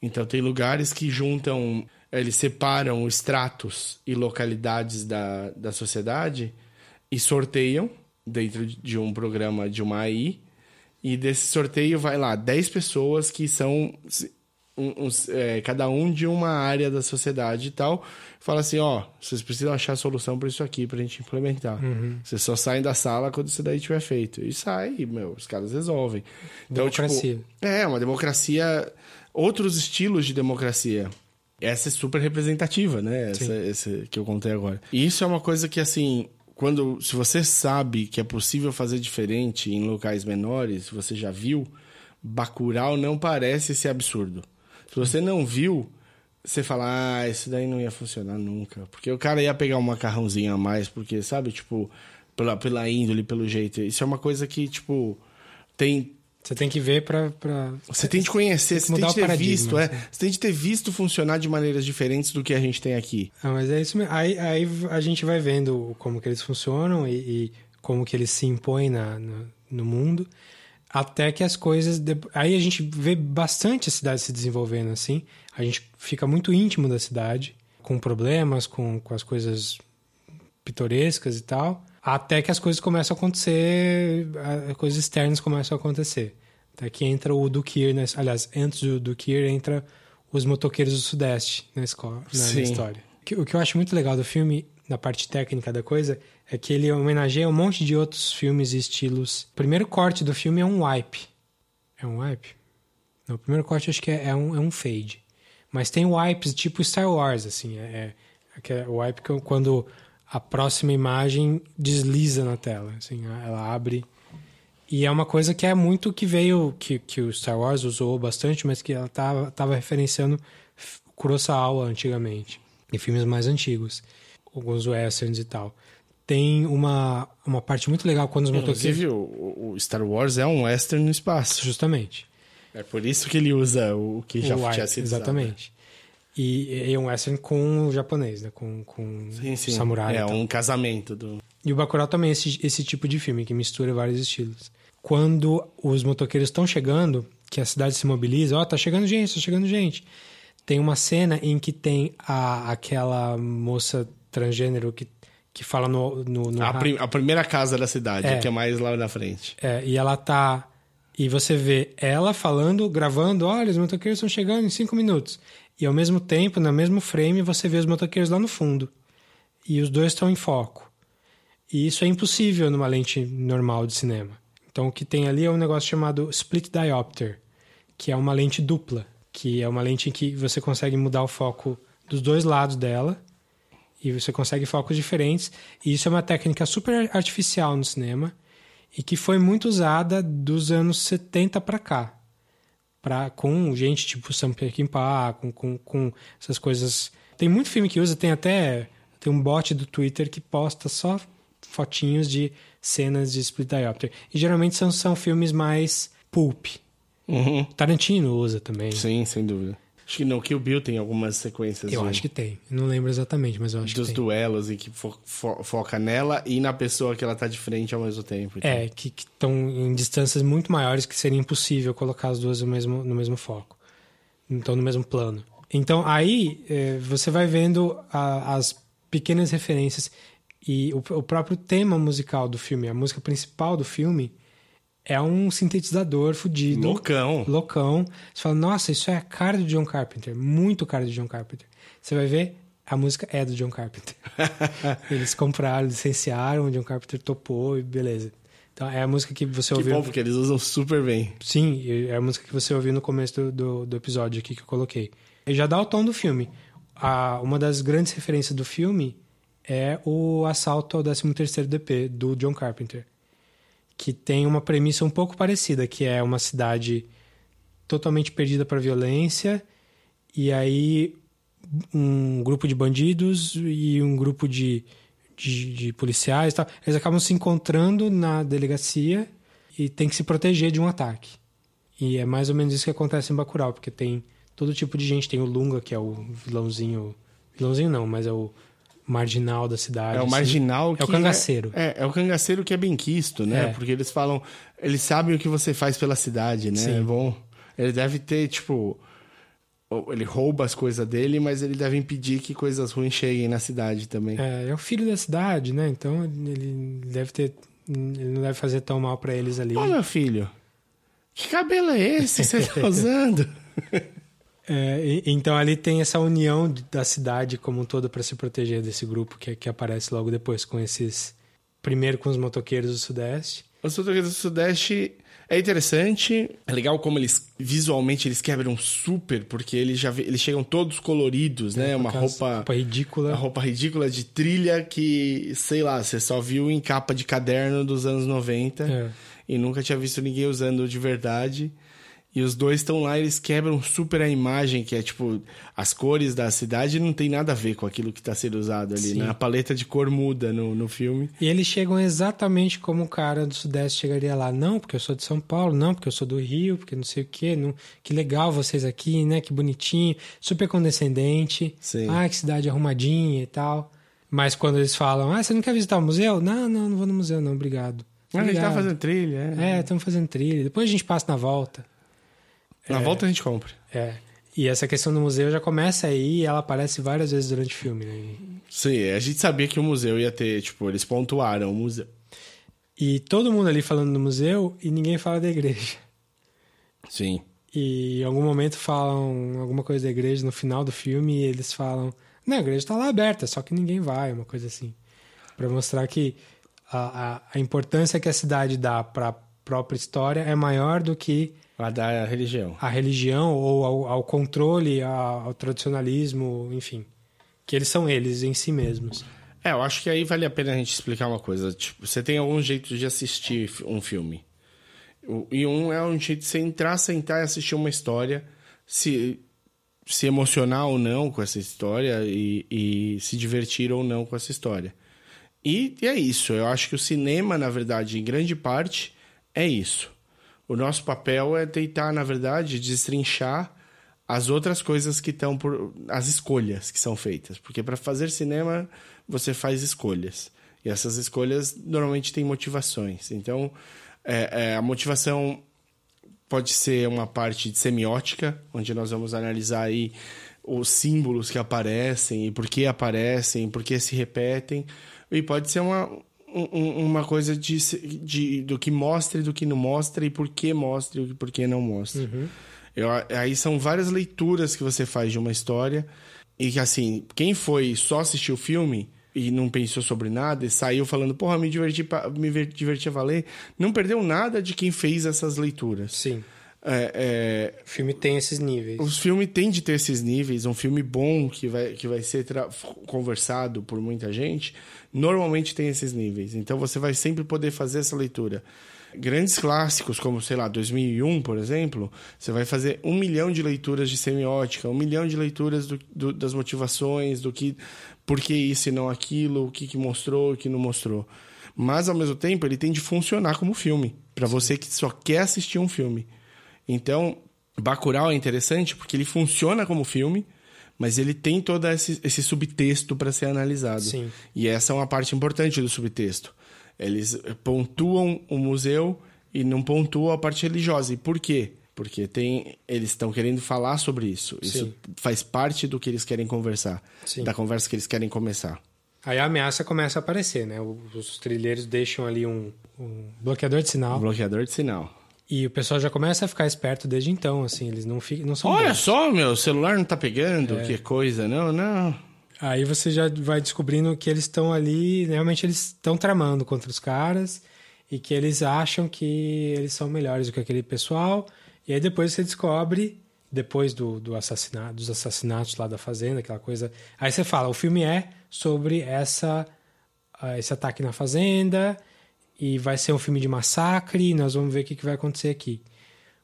Então tem lugares que juntam, eles separam estratos e localidades da, da sociedade e sorteiam dentro de um programa de uma AI. E desse sorteio vai lá 10 pessoas que são um- uns, é, cada um de uma área da sociedade e tal. Fala assim, ó, vocês precisam achar a solução para isso aqui pra gente implementar. Vocês só saem da sala quando isso daí tiver feito. E sai, e, meu, os caras resolvem. Então, Democracia. tipo, é, uma democracia, outros estilos de democracia. Essa é super representativa, né? Essa, essa que eu contei agora. E isso é uma coisa que, assim, quando se você sabe que é possível fazer diferente em locais menores, se você já viu, Bacurau não parece ser absurdo. Se você não viu, você fala, ah, isso daí não ia funcionar nunca. Porque o cara ia pegar um macarrãozinho a mais, porque, sabe, tipo, pela, pela índole, pelo jeito. Isso é uma coisa que, tipo, tem, Você tem que ver pra. pra... você tem de conhecer, Tem você tem de ter visto, é. assim. Você tem de ter visto funcionar de maneiras diferentes do que a gente tem aqui. Ah, mas é isso mesmo. Aí, aí a gente vai vendo como que eles funcionam e, e como que eles se impõem na, no, no mundo. Até que as coisas. de- Aí a gente vê bastante a cidade se desenvolvendo assim. A gente fica muito íntimo da cidade, com problemas, com, com as coisas pitorescas e tal. Até que as coisas começam a acontecer, coisas externas começam a acontecer. Até que entra o Dukir, né? aliás, antes do Dukir entra os motoqueiros do Sudeste na, escola, na, história. O que- eu acho muito legal do filme, na parte técnica da coisa, é que ele homenageia um monte de outros filmes e estilos. O primeiro corte do filme é um wipe. É um wipe? Não, o primeiro corte acho que é, é um, é um fade. Mas tem wipes tipo Star Wars, assim. É, é, é o wipe que quando a próxima imagem desliza na tela. Assim, ela abre. E é uma coisa que é muito que veio, que, que o Star Wars usou bastante, mas que ela tava, tava referenciando Kurosawa antigamente. Em filmes mais antigos. Alguns westerns e tal. Tem uma, uma parte muito legal quando os motoqueiros... Inclusive, o, o Star Wars é um western no espaço. Justamente. É por isso que ele usa o que já o tinha sido usado. Exatamente. E, e é um western com o japonês, né? Com, com Sim, sim. samurai. e É um casamento do... E o Bacurau também é esse, esse tipo de filme que mistura vários estilos. Quando os motoqueiros estão chegando, que a cidade se mobiliza, ó, oh, tá chegando gente, tá chegando gente. Tem uma cena em que tem a, aquela moça transgênero que, que fala no. no, no a, prim, a, primeira casa da cidade, é, que é mais lá na frente. É, e ela tá. E você vê ela falando, gravando, olha, os motoqueiros estão chegando em cinco minutos. E ao mesmo tempo, no mesmo frame, você vê os motoqueiros lá no fundo. E os dois estão em foco. E isso é impossível numa lente normal de cinema. Então o que tem ali é um negócio chamado split diopter, que é uma lente dupla, que é uma lente em que você consegue mudar o foco dos dois lados dela e você consegue focos diferentes. E isso é uma técnica super artificial no cinema e que foi muito usada dos anos 70 para cá. Pra, com gente tipo Sam Peckinpah, com, com, com essas coisas. Tem muito filme que usa, tem até tem um bot do Twitter que posta só fotinhos de cenas de split diopter. E geralmente são, são filmes mais pulp. Uhum. Tarantino usa também. Sim, sem dúvida. Acho que no Kill Bill tem algumas sequências. Eu acho que tem. Não lembro exatamente, mas eu acho que tem. Dos duelos e que fo fo foca nela e na pessoa que ela tá de frente ao mesmo tempo. Então. É, que estão em distâncias muito maiores que seria impossível colocar as duas no mesmo, no mesmo foco. Então, no mesmo plano. Então, aí é, você vai vendo a, as pequenas referências e o, o próprio tema musical do filme, a música principal do filme é um sintetizador fudido. Loucão. Loucão. Você fala, nossa, isso é a cara do John Carpenter. Muito cara do John Carpenter. Você vai ver, a música é do John Carpenter. eles compraram, licenciaram, o John Carpenter topou e beleza. Então é a música que você que ouviu. bom, porque eles usam super bem. Sim, é a música que você ouviu no começo do, do, do episódio aqui que eu coloquei. E já dá o tom do filme. A, uma das grandes referências do filme é o assalto ao 13º DP, do John Carpenter que tem uma premissa um pouco parecida, que é uma cidade totalmente perdida para violência e aí um grupo de bandidos e um grupo de, de, de policiais tal, eles acabam se encontrando na delegacia e tem que se proteger de um ataque. E é mais ou menos isso que acontece em Bacurau, porque tem todo tipo de gente. Tem o Lunga, que é o vilãozinho... Vilãozinho não, mas é o marginal da cidade. É o assim. marginal que... É o cangaceiro. É, é, é, o cangaceiro que é bem quisto, né? É. Porque eles falam... Eles sabem o que você faz pela cidade, né? Sim. É bom... Ele deve ter, tipo... Ele rouba as coisas dele, mas ele deve impedir que coisas ruins cheguem na cidade também. É, é o filho da cidade, né? Então ele deve ter... Ele não deve fazer tão mal para eles ali. Ô, meu filho... Que cabelo é esse que você tá usando? É, então ali tem essa união da cidade como um todo para se proteger desse grupo que, que aparece logo depois com esses primeiro com os motoqueiros do Sudeste. Os motoqueiros do Sudeste é interessante, é legal como eles visualmente eles quebram super porque eles já eles chegam todos coloridos, né? É, uma roupa roupa ridícula, uma roupa ridícula de trilha que sei lá você só viu em capa de caderno dos anos 90 é. e nunca tinha visto ninguém usando de verdade. E os dois estão lá, eles quebram super a imagem, que é tipo, as cores da cidade não tem nada a ver com aquilo que está sendo usado ali, né? A paleta de cor muda no, no filme. E eles chegam exatamente como o cara do Sudeste chegaria lá. Não, porque eu sou de São Paulo, não, porque eu sou do Rio, porque não sei o quê. Não... Que legal vocês aqui, né? Que bonitinho. Super condescendente. Sim. Ah, que cidade arrumadinha e tal. Mas quando eles falam, ah, você não quer visitar o museu? Não, não, não vou no museu, não, obrigado. Ah, a gente tá fazendo trilha, é. É, estamos fazendo trilha. Depois a gente passa na volta. Na é, volta a gente compra. É. E essa questão do museu já começa aí e ela aparece várias vezes durante o filme, né? Sim, a gente sabia que o museu ia ter, tipo, eles pontuaram o museu. E todo mundo ali falando do museu e ninguém fala da igreja. Sim. E em algum momento falam alguma coisa da igreja no final do filme e eles falam: Não, a igreja está lá aberta, só que ninguém vai, uma coisa assim. para mostrar que a, a, a importância que a cidade dá para a própria história é maior do que a da religião. A religião ou ao, ao controle, ao, ao tradicionalismo, enfim. Que eles são eles em si mesmos. É, eu acho que aí vale a pena a gente explicar uma coisa. Tipo, você tem algum jeito de assistir um filme. E um é um jeito de você entrar, sentar e assistir uma história, se, se emocionar ou não com essa história e, e se divertir ou não com essa história. E, e é isso. Eu acho que o cinema, na verdade, em grande parte, é isso. O nosso papel é tentar, na verdade, destrinchar as outras coisas que estão por. as escolhas que são feitas. Porque para fazer cinema, você faz escolhas. E essas escolhas normalmente têm motivações. Então, é, é, a motivação pode ser uma parte de semiótica, onde nós vamos analisar aí os símbolos que aparecem e por que aparecem, por que se repetem. E pode ser uma, um, uma coisa de, de, do que mostra e do que não mostra e por que mostra e por que não mostra. Uhum. Eu, aí são várias leituras que você faz de uma história e que, assim, quem foi só assistir o filme e não pensou sobre nada e saiu falando, porra, me diverti, me diverti a valer, não perdeu nada de quem fez essas leituras. Sim. É, é... O filme tem esses níveis. O filme tem de ter esses níveis. Um filme bom que vai, que vai ser conversado por muita gente, normalmente tem esses níveis. Então você vai sempre poder fazer essa leitura. Grandes clássicos, como, sei lá, 2001, por exemplo, você vai fazer um milhão de leituras de semiótica, um milhão de leituras do, do, das motivações, do que, por que isso e não aquilo, o que, que mostrou, o que não mostrou. Mas, ao mesmo tempo, ele tem de funcionar como filme, para você que só quer assistir um filme. Então, Bacurau é interessante porque ele funciona como filme, mas ele tem todo esse, esse subtexto para ser analisado. Sim. E essa é uma parte importante do subtexto. Eles pontuam o museu e não pontuam a parte religiosa. E por quê? Porque tem, eles estão querendo falar sobre isso. Isso Sim. faz parte do que eles querem conversar, Sim. da conversa que eles querem começar. Aí a ameaça começa a aparecer, né? Os trilheiros deixam ali um, um bloqueador de sinal. Um bloqueador de sinal. E o pessoal já começa a ficar esperto desde então, assim, eles não, ficam, não são. Olha só, meu, o celular não tá pegando, é. que coisa, não, não. Aí você já vai descobrindo que eles estão ali, realmente eles estão tramando contra os caras e que eles acham que eles são melhores do que aquele pessoal. E aí depois você descobre, depois do, do assassinato, dos assassinatos lá da fazenda, aquela coisa. Aí você fala, o filme é sobre essa, ah, esse ataque na fazenda e vai ser um filme de massacre, nós vamos ver o que, que vai acontecer aqui.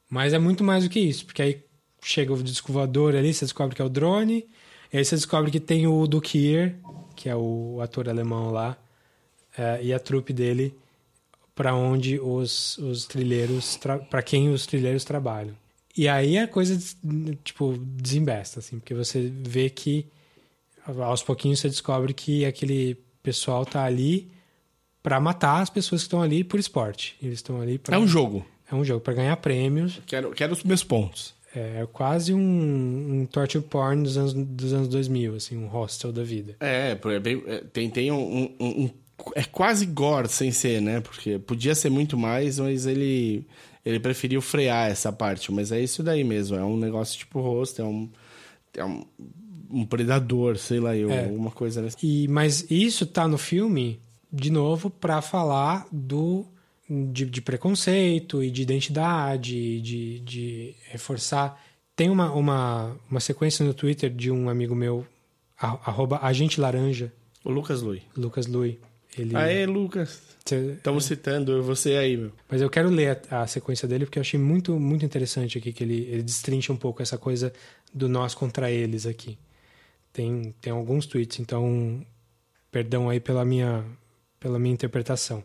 Mas é muito mais do que isso, porque aí chega o disco voador ali, você descobre que é o drone, e aí você descobre que tem o Dukier, que é o ator alemão lá, é, e a trupe dele para onde os, os trilheiros, para quem os trilheiros trabalham. E aí a coisa, tipo, desembesta, assim, porque você vê que aos pouquinhos você descobre que aquele pessoal tá ali para matar as pessoas que estão ali por esporte. Eles estão ali pra... É um jogo. É um jogo para ganhar prêmios. Quero, quero os meus pontos. É quase um, um torture porn dos anos, dos anos 2000, assim, um hostel da vida. É, é, bem, é tem, tem um, um, um, É quase gore sem ser, né? Porque podia ser muito mais, mas ele, ele preferiu frear essa parte. Mas é isso daí mesmo. É um negócio tipo hostel, é um, é um, um predador, sei lá, eu, é. uma coisa assim. E, mas isso tá no filme de novo, para falar do de, de, preconceito e de identidade, de, de reforçar. Tem uma, uma, uma sequência no Twitter de um amigo meu, arroba Agente Laranja. O Lucas Lui. Lucas Lui. Ele... Aê, Lucas! Estamos citando você aí, meu. Mas eu quero ler a, a, sequência dele porque eu achei muito, muito interessante aqui que ele, ele destrincha um pouco essa coisa do nós contra eles aqui. Tem, tem alguns tweets, então perdão aí pela minha pela minha interpretação.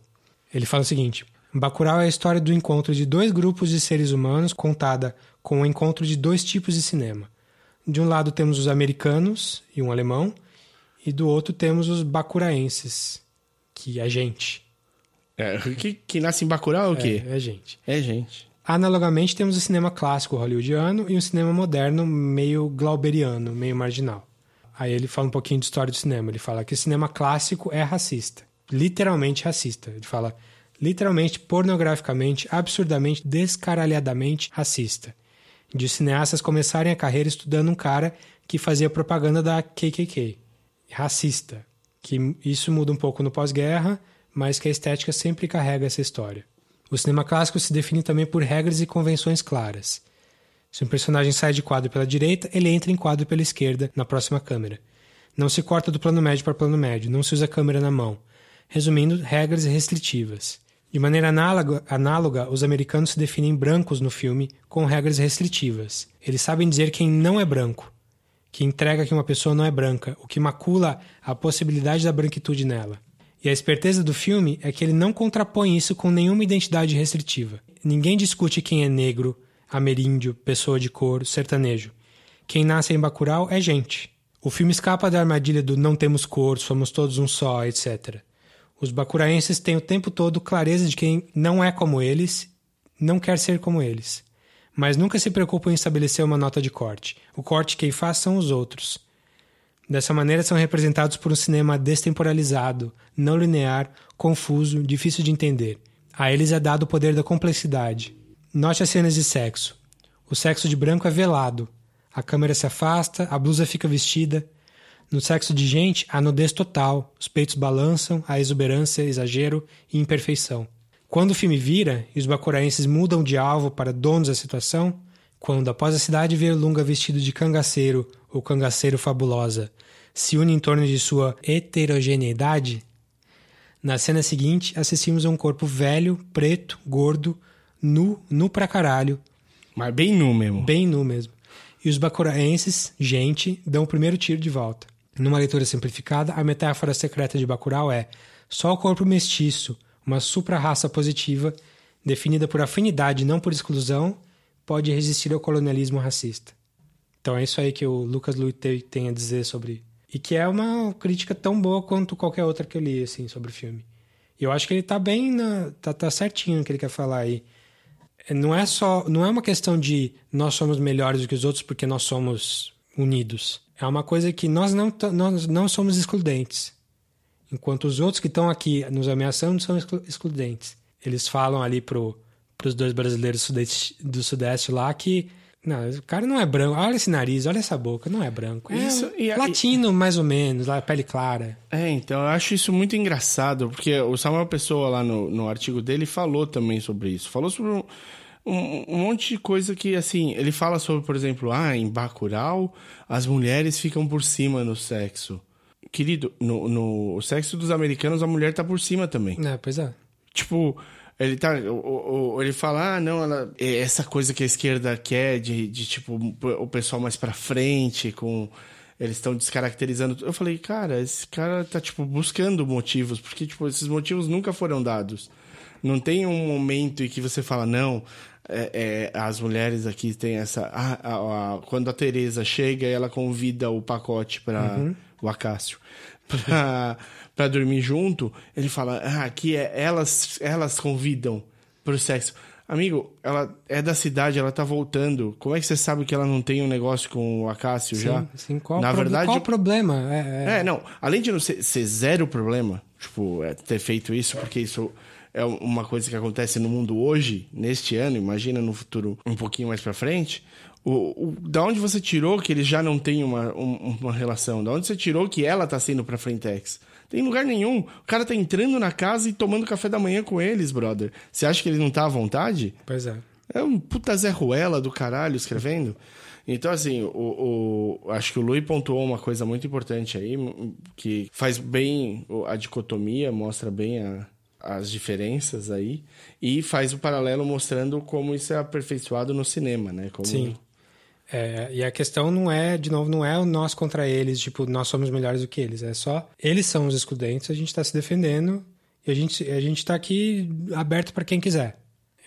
Ele fala o seguinte: Bacurau é a história do encontro de dois grupos de seres humanos contada com o encontro de dois tipos de cinema. De um lado temos os americanos e um alemão, e do outro temos os bacuraenses, que é gente. É, que, que nasce em Bacurau é o quê? É, é gente. É gente. Analogamente, temos o cinema clássico hollywoodiano e um cinema moderno meio glauberiano, meio marginal. Aí ele fala um pouquinho de história do cinema. Ele fala que o cinema clássico é racista literalmente racista. Ele fala literalmente, pornograficamente, absurdamente, descaralhadamente racista. De cineastas começarem a carreira estudando um cara que fazia propaganda da KKK. Racista. Que isso muda um pouco no pós-guerra, mas que a estética sempre carrega essa história. O cinema clássico se define também por regras e convenções claras. Se um personagem sai de quadro pela direita, ele entra em quadro pela esquerda na próxima câmera. Não se corta do plano médio para plano médio, não se usa a câmera na mão. Resumindo, regras restritivas. De maneira análoga, análoga, os americanos se definem brancos no filme com regras restritivas. Eles sabem dizer quem não é branco, que entrega que uma pessoa não é branca, o que macula a possibilidade da branquitude nela. E a esperteza do filme é que ele não contrapõe isso com nenhuma identidade restritiva. Ninguém discute quem é negro, ameríndio, pessoa de cor, sertanejo. Quem nasce em Bacurau é gente. O filme escapa da armadilha do não temos cor, somos todos um só, etc. Os bacuraenses têm o tempo todo clareza de quem não é como eles, não quer ser como eles. Mas nunca se preocupam em estabelecer uma nota de corte. O corte quem faz são os outros. Dessa maneira são representados por um cinema destemporalizado, não linear, confuso, difícil de entender. A eles é dado o poder da complexidade. Note as cenas de sexo. O sexo de branco é velado. A câmera se afasta, a blusa fica vestida. No sexo de gente, há nudez total, os peitos balançam, a exuberância, exagero e imperfeição. Quando o filme vira e os bacuraenses mudam de alvo para donos da situação, quando após a cidade ver Lunga vestido de cangaceiro ou cangaceiro fabulosa se une em torno de sua heterogeneidade, na cena seguinte assistimos a um corpo velho, preto, gordo, nu, nu pra caralho. Mas bem nu mesmo. Bem nu mesmo. E os bacuraenses, gente, dão o primeiro tiro de volta. Numa leitura simplificada, a metáfora secreta de Bacurau é só o corpo mestiço, uma supra-raça positiva, definida por afinidade não por exclusão, pode resistir ao colonialismo racista. Então é isso aí que o Lucas Luiz tem a dizer sobre... E que é uma crítica tão boa quanto qualquer outra que eu li, assim, sobre o filme. E eu acho que ele tá bem... Na, tá, tá certinho no que ele quer falar aí. Não é só... Não é uma questão de nós somos melhores do que os outros porque nós somos unidos. É uma coisa que nós não, nós não somos excludentes. Enquanto os outros que estão aqui nos ameaçando são excludentes. Eles falam ali pro, pros dois brasileiros sudeste, do Sudeste lá que não, o cara não é branco. Olha esse nariz, olha essa boca, não é branco. É isso, e, latino, e... mais ou menos, lá, pele clara. É, então, eu acho isso muito engraçado, porque o Samuel Pessoa, lá no, no artigo dele, falou também sobre isso. Falou sobre um, monte de coisa que, assim, ele fala sobre, por exemplo, ah, em Bacurau, as mulheres ficam por cima no sexo. Querido, no, no sexo dos americanos, a mulher tá por cima também. É, pois é. Tipo, ele tá. O, o, ele fala, ah, não, ela, é essa coisa que a esquerda quer de, de tipo, o pessoal mais pra frente, com. Eles estão descaracterizando. Eu falei, cara, esse cara tá, tipo, buscando motivos, porque, tipo, esses motivos nunca foram dados. Não tem um momento em que você fala, não, é, é, as mulheres aqui têm essa. Ah, a, a, quando a Tereza chega, ela convida o pacote para uhum. o Acácio para dormir junto. Ele fala: ah, aqui é, elas, elas convidam pro sexo. Amigo, ela é da cidade, ela tá voltando. Como é que você sabe que ela não tem um negócio com o Acácio sim, já? Sim, qual, Na verdade, qual o problema? É, é... é, não. Além de não ser, ser zero problema, tipo, é, ter feito isso, porque isso é uma coisa que acontece no mundo hoje, neste ano, imagina no futuro um pouquinho mais para frente. O, o, da onde você tirou que eles já não têm uma, um, uma relação? Da onde você tirou que ela tá saindo pra Frentex? Tem lugar nenhum. O cara tá entrando na casa e tomando café da manhã com eles, brother. Você acha que ele não tá à vontade? Pois é. É um puta Zé Ruela do caralho escrevendo. Então, assim, o, o, acho que o Lui pontuou uma coisa muito importante aí, que faz bem a dicotomia, mostra bem a, as diferenças aí e faz o paralelo mostrando como isso é aperfeiçoado no cinema, né? Como... Sim. É, e a questão não é, de novo, não é nós contra eles, tipo, nós somos melhores do que eles. É só, eles são os excludentes, a gente está se defendendo e a gente a gente está aqui aberto para quem quiser.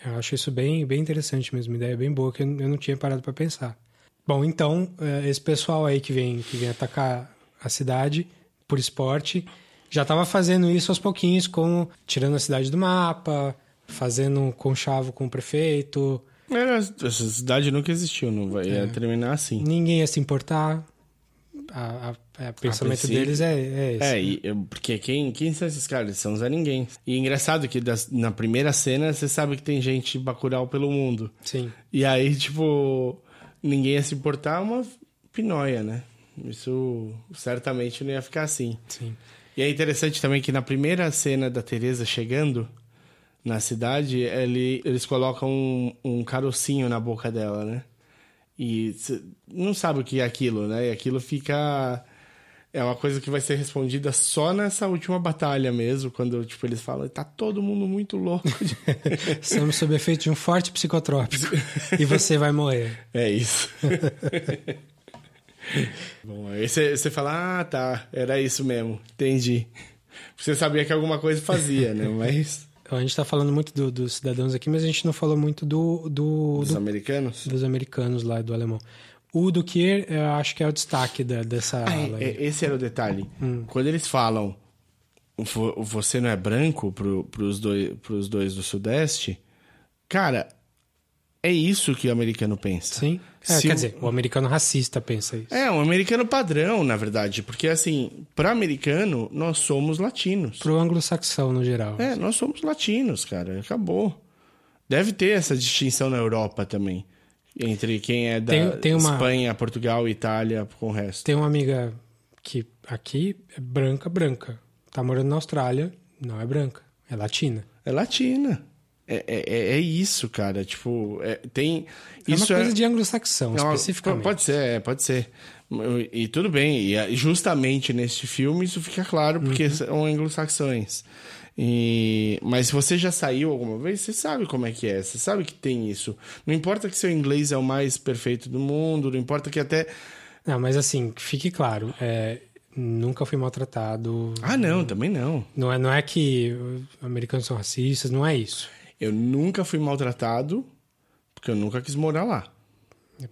Eu acho isso bem, bem interessante mesmo, uma ideia bem boa que eu, eu não tinha parado para pensar. Bom, então, é, esse pessoal aí que vem, que vem atacar a cidade por esporte já estava fazendo isso aos pouquinhos, com tirando a cidade do mapa, fazendo conchavo com o prefeito. Era, essa cidade nunca existiu, não vai é. terminar assim. Ninguém ia se importar. O pensamento deles é, é esse. É, e, porque quem, quem são esses caras? São Zé Ninguém. E é engraçado que das, na primeira cena você sabe que tem gente bacural pelo mundo. Sim. E aí, tipo, ninguém ia se importar, uma pinóia, né? Isso certamente não ia ficar assim. Sim. E é interessante também que na primeira cena da Teresa chegando na cidade, ele, eles colocam um, um carocinho na boca dela, né? E não sabe o que é aquilo, né? E aquilo fica. É uma coisa que vai ser respondida só nessa última batalha mesmo, quando tipo, eles falam, tá todo mundo muito louco. Estamos sob efeito de um forte psicotrópico. e você vai morrer. É isso. Bom, aí você, você fala, ah, tá, era isso mesmo, entendi. Você sabia que alguma coisa fazia, né? Mas. A gente está falando muito do, dos cidadãos aqui, mas a gente não falou muito do. do dos do, americanos? Dos americanos lá, do alemão. O do Kier, eu acho que é o destaque da, dessa ah, é, é, esse era o detalhe. Hum. Quando eles falam vo- você não é branco pro, pros, dois, pros dois do Sudeste, cara, é isso que o americano pensa. Sim. É, quer o- dizer, o americano racista pensa isso. É, um americano padrão, na verdade, porque assim, para americano, nós somos latinos. Pro anglo-saxão, no geral. É, nós somos latinos, cara, acabou. Deve ter essa distinção na Europa também, entre quem é da Tem- tem uma- Espanha, Portugal, Itália, com o resto. Tem uma amiga que aqui é branca, branca. Tá morando na Austrália, não é branca, é latina. É latina. É, é, é- é isso, cara. Tipo, é- tem. É isso uma coisa é, de anglo-saxão, é especificamente. Pode ser, pode ser. E tudo bem. E é, justamente neste filme isso fica claro, porque Uhum. são anglo-saxões. E... Mas se você já saiu alguma vez, você sabe como é que é. Você sabe que tem isso. Não importa que seu inglês é o mais perfeito do mundo, não importa que até. Não, mas assim, fique claro, é, nunca fui maltratado. Ah, não, também não. Não é, não é que os americanos são racistas, não é isso. Eu nunca fui maltratado, porque eu nunca quis morar lá.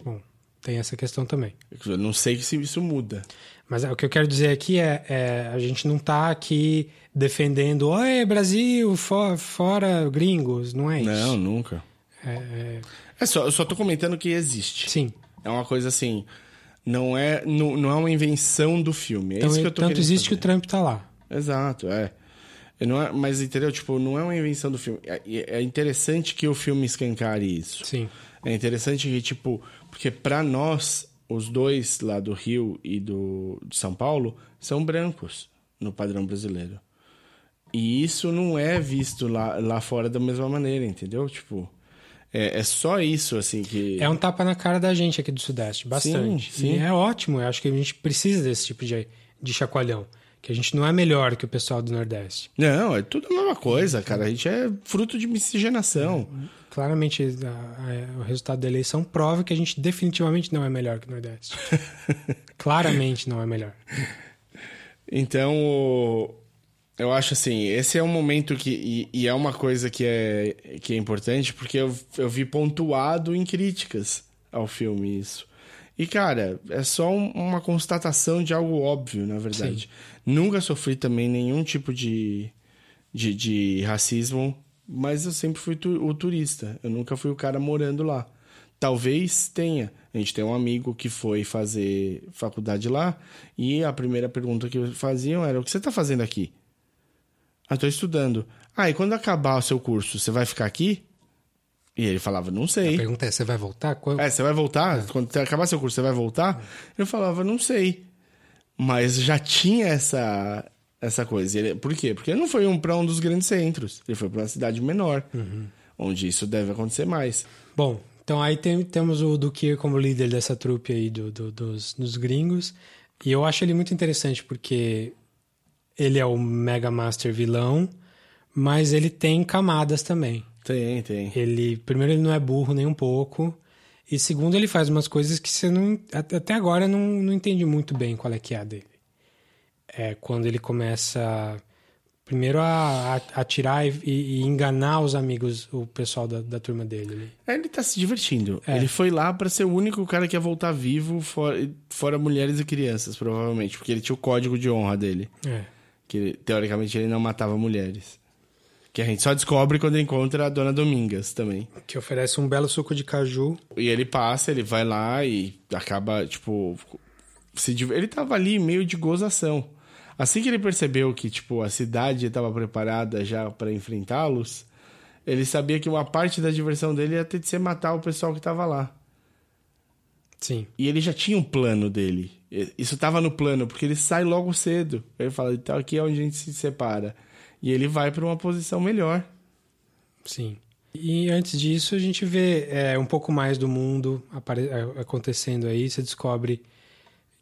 Bom, tem essa questão também. Eu não sei se isso muda. Mas é, o que eu quero dizer aqui é, é, a gente não tá aqui defendendo, oi, Brasil, fo- fora gringos, não é isso. Não, nunca. É, é, É só, eu só tô comentando que existe. sim. É uma coisa assim. Não é, não, não é uma invenção do filme. É Então, isso que eu tô tanto existe que o fazer. Trump tá lá. Exato, é. Não é. Mas entendeu? Tipo, não é uma invenção do filme. É, é interessante que o filme escancare isso. Sim. É interessante que, tipo, porque pra nós, os dois lá do Rio e do de São Paulo são brancos no padrão brasileiro. E isso não é visto lá, lá fora da mesma maneira, entendeu? Tipo, é, é só isso, assim, que. É um tapa na cara da gente aqui do Sudeste, bastante. Sim, sim. E é ótimo, eu acho que a gente precisa desse tipo de, de chacoalhão. Que a gente não é melhor que o pessoal do Nordeste. Não, é tudo a mesma coisa, cara. A gente é fruto de miscigenação. Claramente, a- a- o resultado da eleição prova que a gente definitivamente não é melhor que o Nordeste. Claramente não é melhor. Então, eu acho assim, esse é um momento que. E, e é uma coisa que é, que é importante, porque eu, eu vi pontuado em críticas ao filme isso. E, cara, é só um- uma constatação de algo óbvio, na verdade. Nunca sofri também nenhum tipo de, de, de racismo, mas eu sempre fui tu- o turista. Eu nunca fui o cara morando lá. Talvez tenha. A gente tem um amigo que foi fazer faculdade lá e a primeira pergunta que faziam era: O que você está fazendo aqui? Ah, estou estudando. Ah, e quando acabar o seu curso, você vai ficar aqui? E ele falava: Não A sei. pergunta é: você vai voltar? Qual- É, você vai voltar? Quando você acabar seu curso, você vai voltar? Eu falava: Não sei. Mas já tinha essa, essa coisa. Ele- por quê? Porque ele não foi um, para um dos grandes centros. Ele foi para uma cidade menor, onde isso deve acontecer mais. Bom, então aí tem- temos o Duque como líder dessa trupe aí do, do- dos, dos gringos. E eu acho ele muito interessante porque ele é o Mega Master vilão, mas ele tem camadas também. Tem, tem. Ele, primeiro, ele não é burro nem um pouco. E segundo, ele faz umas coisas que você não. at- Até agora não, não entendi muito bem qual é que é a dele. É quando ele começa. Primeiro a, a atirar e, e enganar os amigos, o pessoal da, da turma dele. ali. É, Ele tá se divertindo. É. Ele foi lá pra ser o único cara que ia voltar vivo, fora, fora mulheres e crianças, provavelmente. Porque ele tinha o código de honra dele. É. Que teoricamente ele não matava mulheres. Que a gente só descobre quando encontra a dona Domingas também. Que oferece um belo suco de caju. E ele passa, ele vai lá e acaba, tipo. Se, ele tava ali meio de gozação. Assim que ele percebeu que, tipo, a cidade estava preparada já para enfrentá-los, ele sabia que uma parte da diversão dele ia ter de ser matar o pessoal que tava lá. Sim. E ele já tinha um plano dele. Isso tava no plano, porque ele sai logo cedo. Ele fala, então aqui é onde a gente se separa. E ele vai para uma posição melhor. Sim. E antes disso, a gente vê é, um pouco mais do mundo é, acontecendo aí. Você descobre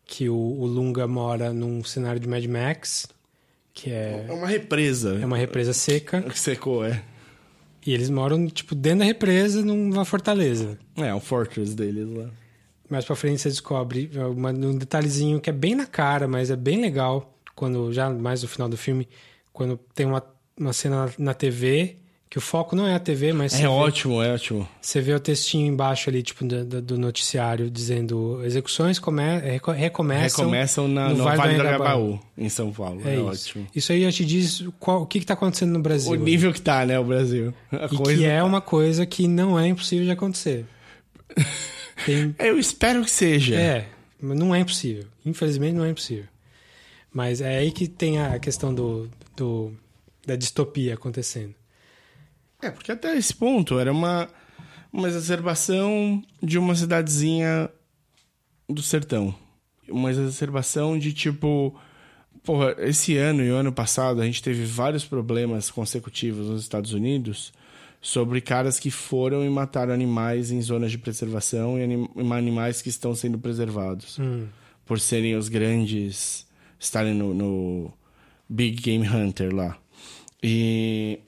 que o, o Lunga mora num cenário de Mad Max, que é, É uma represa. é uma represa seca. Que secou, é. E eles moram, tipo, dentro da represa, numa fortaleza. É, um fortress deles lá. Mais pra frente você descobre uma- um detalhezinho que é bem na cara, mas é bem legal. Quando, já mais no final do filme, quando tem uma, uma cena na TV que o foco não é a TV, mas é ótimo, é ótimo. Você vê o textinho embaixo ali, tipo, do, do noticiário, dizendo execuções come, recomeçam... Recomeçam na, no, no Vale, vale do Agabaú, em São Paulo. É, é isso. ótimo. Isso aí já te diz qual, o que está acontecendo no Brasil. O nível que tá, né, o Brasil. A e coisa... que é uma coisa que não é impossível de acontecer. Tem... Eu espero que seja. É, mas não é impossível. Infelizmente não é impossível. Mas é aí que tem a questão do, do da distopia acontecendo. É, porque até esse ponto era uma, uma exacerbação de uma cidadezinha do sertão. Uma exacerbação de tipo. Porra, esse ano e o ano passado a gente teve vários problemas consecutivos nos Estados Unidos sobre caras que foram e mataram animais em zonas de preservação e anim animais que estão sendo preservados. Hum. Por serem os grandes. estarem no, no Big Game Hunter lá. E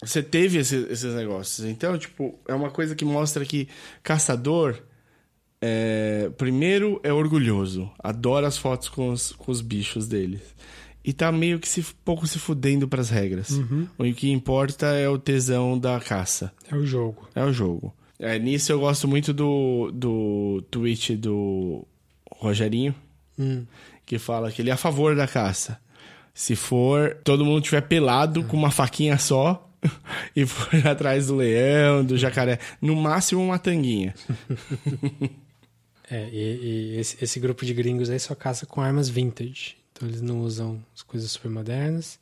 você teve esse, esses negócios. Então, tipo, é uma coisa que mostra que caçador, é, primeiro, é orgulhoso, adora as fotos com os, com os bichos deles. E tá meio que se, pouco se fudendo pras regras. Uhum. O que importa é o tesão da caça. É o jogo. É o jogo. É, nisso eu gosto muito do, do tweet do Rogerinho, hum. que fala que ele é a favor da caça. Se for todo mundo tiver pelado com uma faquinha só e for atrás do leão, do jacaré, no máximo uma tanguinha. é, e, e esse, esse, grupo de gringos aí só caça com armas vintage. Então eles não usam as coisas super modernas.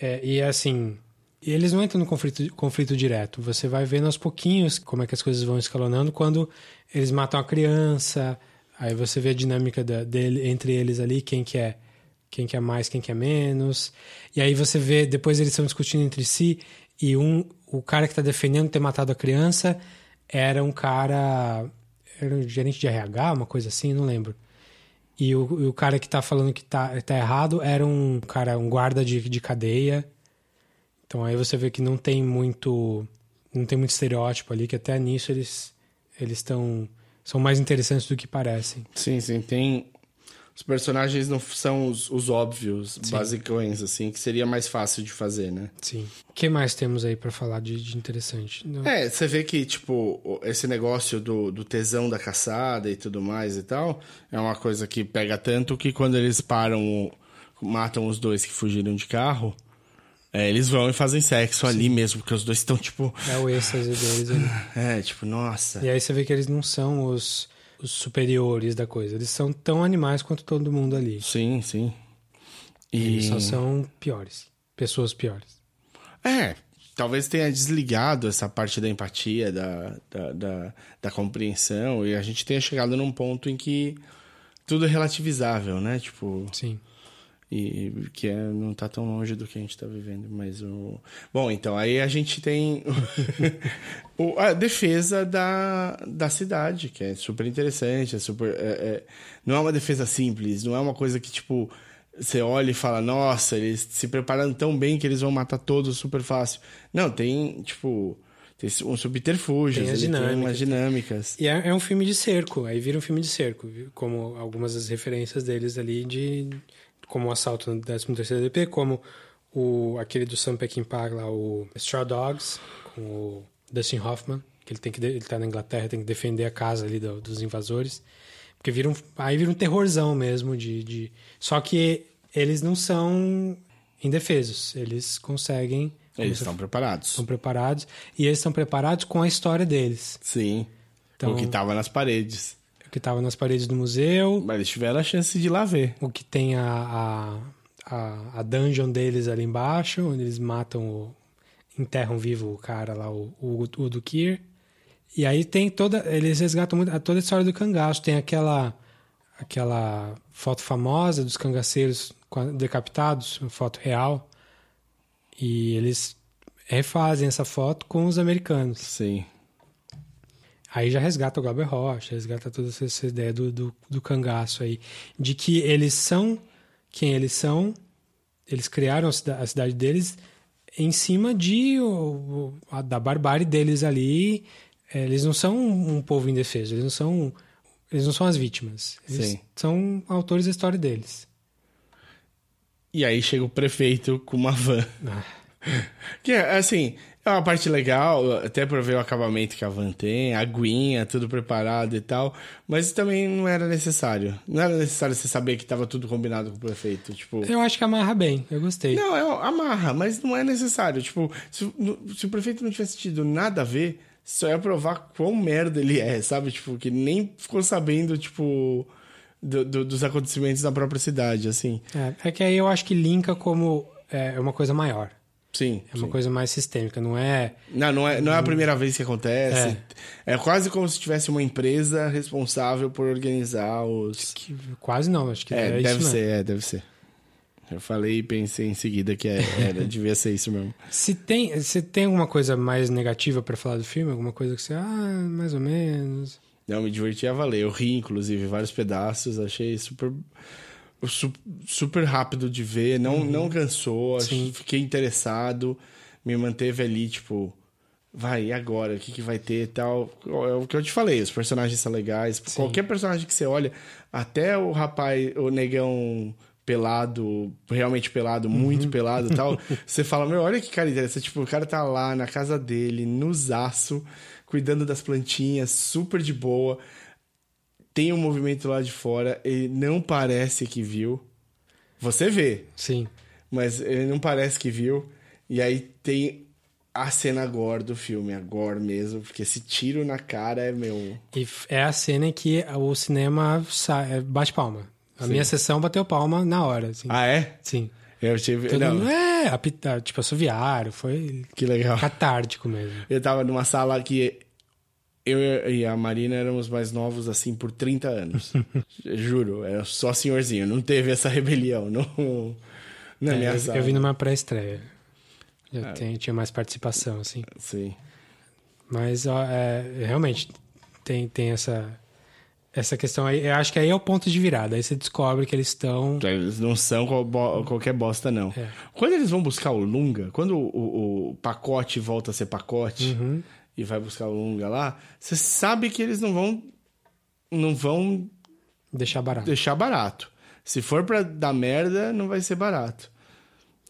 É, e assim, eles não entram no conflito, conflito direto. Você vai vendo aos pouquinhos como é que as coisas vão escalonando quando eles matam a criança. Aí você vê a dinâmica da, dele, entre eles ali, quem que é quem quer mais, quem quer menos. E aí você vê, depois eles estão discutindo entre si, e um, o cara que está defendendo ter matado a criança era um cara. Era um gerente de RH, uma coisa assim, não lembro. E o, e o cara que está falando que está tá errado era um cara, um guarda de, de cadeia. Então aí você vê que não tem muito. Não tem muito estereótipo ali, que até nisso eles eles estão. São mais interessantes do que parecem. Sim, sim. Tem os personagens não são os, os óbvios, Sim. basicões, assim, que seria mais fácil de fazer, né? Sim. O que mais temos aí para falar de, de interessante? Não... É, você vê que, tipo, esse negócio do, do tesão da caçada e tudo mais e tal, é uma coisa que pega tanto que quando eles param, matam os dois que fugiram de carro, é, eles vão e fazem sexo Sim. ali mesmo, porque os dois estão, tipo... É o êxtase deles ali. É, tipo, nossa. E aí você vê que eles não são os os superiores da coisa. Eles são tão animais quanto todo mundo ali. Sim, sim. E... Eles só são piores. Pessoas piores. É, talvez tenha desligado essa parte da empatia, da, da, da, da, compreensão, e a gente tenha chegado num ponto em que tudo é relativizável, né? Tipo. Sim. E que é, não está tão longe do que a gente está vivendo, mas o... Bom, então, aí a gente tem a defesa da, da cidade, que é super interessante, é super... É, é... não é uma defesa simples, não é uma coisa que, tipo, você olha e fala, nossa, eles se preparam tão bem que eles vão matar todos super fácil. Não, tem, tipo... Tem um subterfúgio, tem, as dinâmicas, tem umas dinâmicas. E é, é um filme de cerco, aí vira um filme de cerco, como algumas das referências deles ali de como o assalto no 13º DP, como o, aquele do Sam Peckinpah lá, o Straw Dogs, com o Dustin Hoffman, que ele tem que ele tá na Inglaterra, tem que defender a casa ali do, dos invasores. Porque vira um, aí vira um terrorzão mesmo de, de... Só que eles não são indefesos, eles conseguem... Eles estão preparados. Estão preparados. E eles estão preparados com a história deles. Sim. Então, o que estava nas paredes que estava nas paredes do museu. Mas eles tiveram a chance de ir lá ver. O que tem a, a, a, a dungeon deles ali embaixo, onde eles matam o. enterram vivo o cara lá, o, o, o Dukir. E aí tem toda. Eles resgatam muito, toda a história do cangaço. Tem aquela aquela foto famosa dos cangaceiros decapitados, uma foto real. E eles refazem essa foto com os americanos. Sim. Aí já resgata o Glauber Rocha, resgata toda essa ideia do, do, do cangaço aí. De que eles são quem eles são, eles criaram a cidade, a cidade deles em cima de o, a, da barbárie deles ali. É, eles não são um povo indefeso, eles não são eles não são as vítimas. Eles Sim. são autores da história deles. E aí chega o prefeito com uma van. Ah. que é assim, É uma parte legal, até pra ver o acabamento que a van tem, a aguinha, tudo preparado e tal. Mas também não era necessário. Não era necessário você saber que tava tudo combinado com o prefeito. Tipo. Eu acho que amarra bem, eu gostei. Não, é, amarra, mas não é necessário. Tipo, se, se o prefeito não tivesse tido nada a ver, só ia provar quão merda ele é, sabe? Tipo, que nem ficou sabendo, tipo. Do, do, dos acontecimentos na própria cidade, assim. É, é que aí eu acho que linka como é, é uma coisa maior. Sim. É uma sim. coisa mais sistêmica, não é. Não, não é, não é a primeira vez que acontece. É. é quase como se tivesse uma empresa responsável por organizar os. Que, quase não, acho que É, é, deve isso ser, é, deve ser. Eu falei e pensei em seguida que é- era, devia ser isso mesmo. Se tem, se tem alguma coisa mais negativa pra falar do filme, alguma coisa que você, ah, mais ou menos. Não, me diverti a valer. Eu ri, inclusive, vários pedaços. Achei super. Su- Super rápido de ver, não, não cansou, Sim. fiquei interessado, me manteve ali, tipo, vai, e agora? O que, que vai ter e tal? É o que eu te falei, os personagens são legais. Qualquer personagem que você olha, até o rapaz, o negão pelado, realmente pelado, muito pelado e tal, você fala, meu, olha que cara interessante. Tipo, o cara tá lá na casa dele, no zaço, cuidando das plantinhas, super de boa. Tem um movimento lá de fora, ele não parece que viu. Você vê, Sim. mas ele não parece que viu. E aí tem a cena gore do filme, a gore mesmo, porque esse tiro na cara é meu. E é a cena em que o cinema sai, bate palma. A minha sessão bateu palma na hora, assim. Ah, é? Sim. Eu tive. Todo Não, mundo, é, apita- tipo, assoviário, foi que legal. catártico mesmo. Eu tava numa sala que eu e a Marina éramos mais novos, assim, por 30 anos. Juro, era só senhorzinho. Não teve essa rebelião no, na É, minha eu, sala. eu vi numa pré-estreia. Já tem- tinha mais participação, assim. Sim. Mas ó, é, realmente tem, tem essa, essa questão aí. Eu acho que aí é o ponto de virada. Aí você descobre que eles estão. Eles não são qualquer bosta, não. É. Quando eles vão buscar o Lunga, quando o, o- o pacote volta a ser pacote Uhum. E vai buscar o Lunga lá, você sabe que eles não vão. Não vão Deixar barato. deixar barato. Se for pra dar merda, não vai ser barato.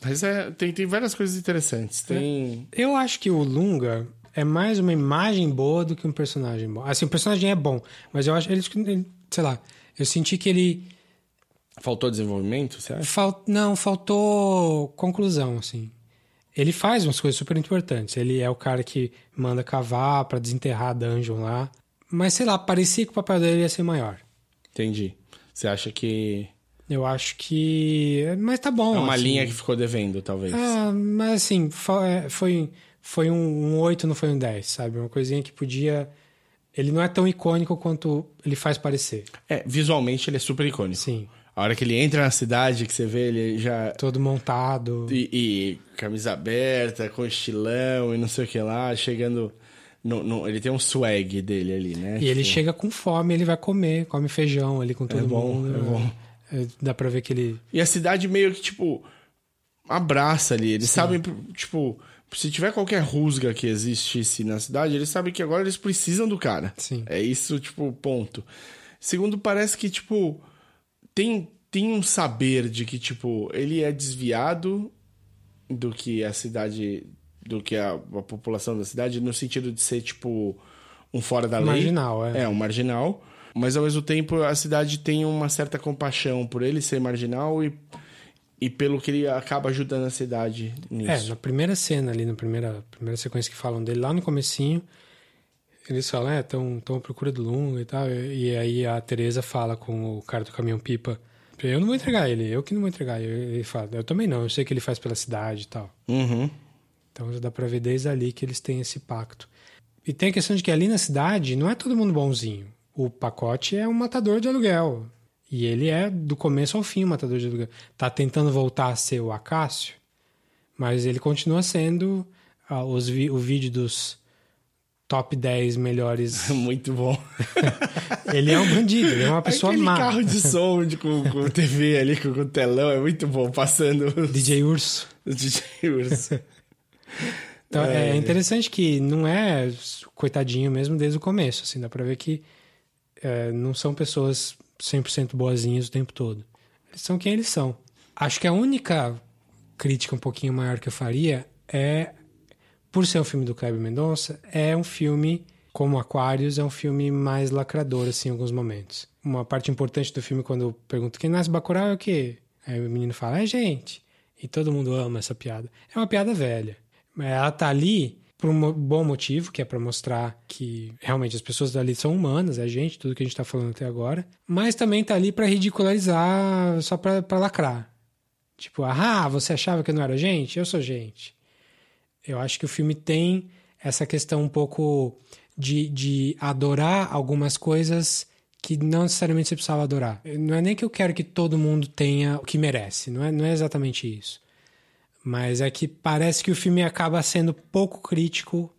Mas é, tem, tem várias coisas interessantes. Tem. Eu acho que o Lunga é mais uma imagem boa do que um personagem bom. Assim, o personagem é bom, mas eu acho. Ele, ele- sei lá, eu senti que ele. Faltou desenvolvimento, você acha? Fal, não, faltou conclusão, assim. Ele faz umas coisas super importantes. Ele é o cara que manda cavar pra desenterrar a dungeon lá. Mas sei lá, parecia que o papel dele ia ser maior. Entendi. Você acha que Eu acho que. Mas tá bom. é uma assim. linha que ficou devendo, talvez? Ah, mas assim, é, foi, foi um, um 8, não foi um 10, sabe? Uma coisinha que podia. Ele não é tão icônico quanto ele faz parecer. É, visualmente ele é super icônico. Sim. A hora que ele entra na cidade, que você vê ele já. Todo montado. E, e camisa aberta, com estilão e não sei o que lá, chegando. No, no- ele tem um swag dele ali, né? E ele Tipo, chega com fome, ele vai comer, come feijão ali com todo bom, mundo. é bom. É, dá pra ver que ele. E a cidade meio que, tipo, abraça ali. Eles sabem, tipo, se tiver qualquer rusga que existisse na cidade, eles sabem que agora eles precisam do cara. Sim. É isso, tipo, ponto. Segundo, parece que, tipo, tem, tem um saber de que, tipo, ele é desviado do que a cidade. do que a, a população da cidade, no sentido de ser, tipo, um fora da lei. Marginal, é. É, um marginal. Mas ao mesmo tempo a cidade tem uma certa compaixão por ele ser marginal e, e pelo que ele acaba ajudando a cidade É, nisso. na primeira cena ali, na primeira, primeira sequência que falam dele, lá no comecinho, eles falam, é, estão à procura do Lunga e tal. E aí a Teresa fala com o cara do caminhão-pipa, eu não vou entregar ele, eu que não vou entregar. Ele fala, eu também não, eu sei que ele faz pela cidade e tal. Uhum. Então já dá pra ver desde ali que eles têm esse pacto. E tem a questão de que ali na cidade não é todo mundo bonzinho. O pacote é um matador de aluguel. E ele é, do começo ao fim, um matador de aluguel. Tá tentando voltar a ser o Acácio, mas ele continua sendo ah, os vi- o vídeo dos top 10 melhores. Muito bom. ele é um bandido, ele é uma pessoa Aquele má. carro de som de, com, com TV ali, com, com telão, é muito bom, passando os, DJ Urso. DJ Urso. Então, é. É. interessante que não é coitadinho mesmo desde o começo, assim, dá pra ver que é, não são pessoas 100% boazinhas o tempo todo. Eles são quem eles são. Acho que a única crítica um pouquinho maior que eu faria é por ser um filme do Kleber Mendonça, é um filme, como Aquários, é um filme mais lacrador, assim, em alguns momentos. Uma parte importante do filme, quando eu pergunto quem nasce Bacurau é o quê? Aí o menino fala, é gente. E todo mundo ama essa piada. É uma piada velha. Ela tá ali por um bom motivo, que é para mostrar que realmente as pessoas dali são humanas, é gente, tudo que a gente tá falando até agora. Mas também tá ali para ridicularizar, só pra lacrar. Tipo, ah, você achava que eu não era gente? Eu sou gente. Eu acho que o filme tem essa questão um pouco de, de adorar algumas coisas que não necessariamente você precisava adorar. Não é nem que eu quero que todo mundo tenha o que merece, não é, não é exatamente isso. Mas é que parece que o filme acaba sendo pouco crítico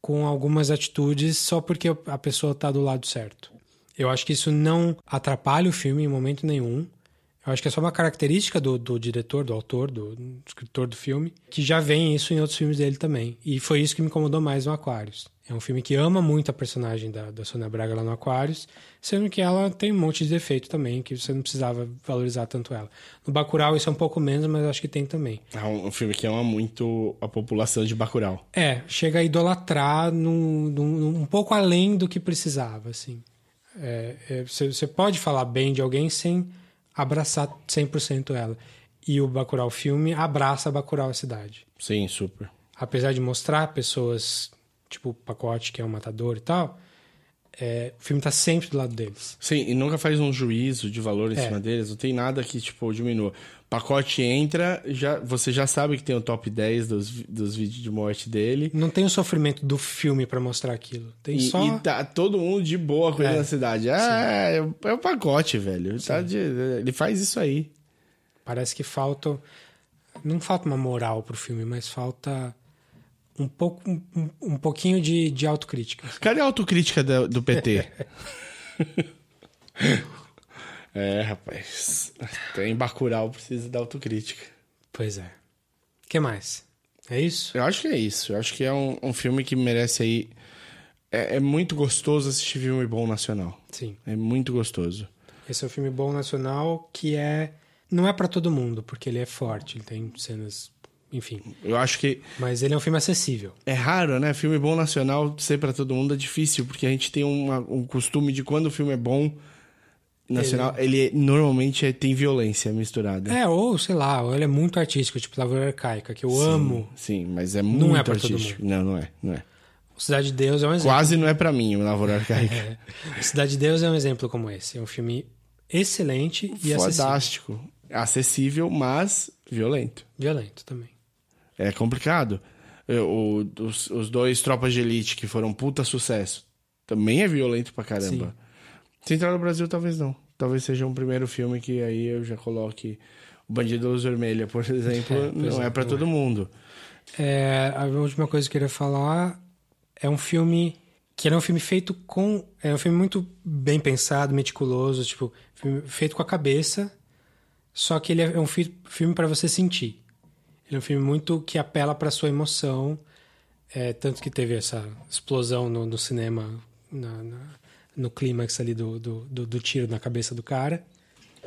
com algumas atitudes só porque a pessoa está do lado certo. Eu acho que isso não atrapalha o filme em momento nenhum. Eu acho que é só uma característica do, do diretor, do autor, do, do, escritor do filme, que já vem isso em outros filmes dele também. E foi isso que me incomodou mais no Aquarius. É um filme que ama muito a personagem da, da Sônia Braga lá no Aquarius, sendo que ela tem um monte de defeito também, que você não precisava valorizar tanto ela. No Bacurau isso é um pouco menos, mas acho que tem também. É um filme que ama muito a população de Bacurau. É, chega a idolatrar num, num, um pouco além do que precisava, assim. É, é, você, você pode falar bem de alguém sem abraçar 100% ela. E o Bacurau filme abraça a Bacurau a cidade. Sim, super. Apesar de mostrar pessoas tipo o pacote que é o matador e tal, é, o filme tá sempre do lado deles. Sim, e nunca faz um juízo de valor em é. cima deles, não tem nada que, tipo, diminua. Pacote entra, já, você já sabe que tem o top 10 dos, dos vídeos de morte dele. Não tem o sofrimento do filme para mostrar aquilo. Tem e, só. E tá todo mundo de boa com ele é. na cidade. Ah, é, é o pacote, velho. Tá de, ele faz isso aí. Parece que falta. Não falta uma moral pro filme, mas falta um pouco um, um pouquinho de, de autocrítica. Cadê a autocrítica do, do PT? é, rapaz. Tem Bacurau, precisa da autocrítica. Pois é. O que mais? É isso? Eu acho que é isso. Eu acho que é um, um filme que merece aí. É, é, muito gostoso assistir filme bom nacional. Sim. É muito gostoso. Esse é um filme bom nacional que é. Não é para todo mundo, porque ele é forte, ele tem cenas enfim. Eu acho que. Mas ele é um filme acessível. É raro, né? Filme bom nacional ser para todo mundo é difícil, porque a gente tem uma, um costume de quando o filme é bom nacional, ele, ele normalmente é, tem violência misturada. É, ou sei lá, ou ele é muito artístico, tipo Lavoura Arcaica, que eu sim, amo. Sim, mas é muito não é artístico. Não, não é, não é. Cidade de Deus é um exemplo. Quase não é para mim o Lavoura Arcaica. é. Cidade de Deus é um exemplo como esse. É um filme excelente e Fantástico. acessível. Acessível, mas violento. Violento também é complicado. O, os, os, dois Tropas de Elite que foram puta sucesso também é violento pra caramba. Sim. Central do Brasil talvez não. Talvez seja um primeiro filme que aí eu já coloque o Bandido Luz Vermelha, por exemplo, é, não é, é para todo é. mundo. É, a última coisa que eu queria falar é um filme que era um filme feito com é um filme muito bem pensado, meticuloso, tipo feito com a cabeça, só que ele é um filme para você sentir. Ele é um filme muito que apela para sua emoção, é, tanto que teve essa explosão no, no cinema, na, na, no clímax ali do, do, do, do, tiro na cabeça do cara.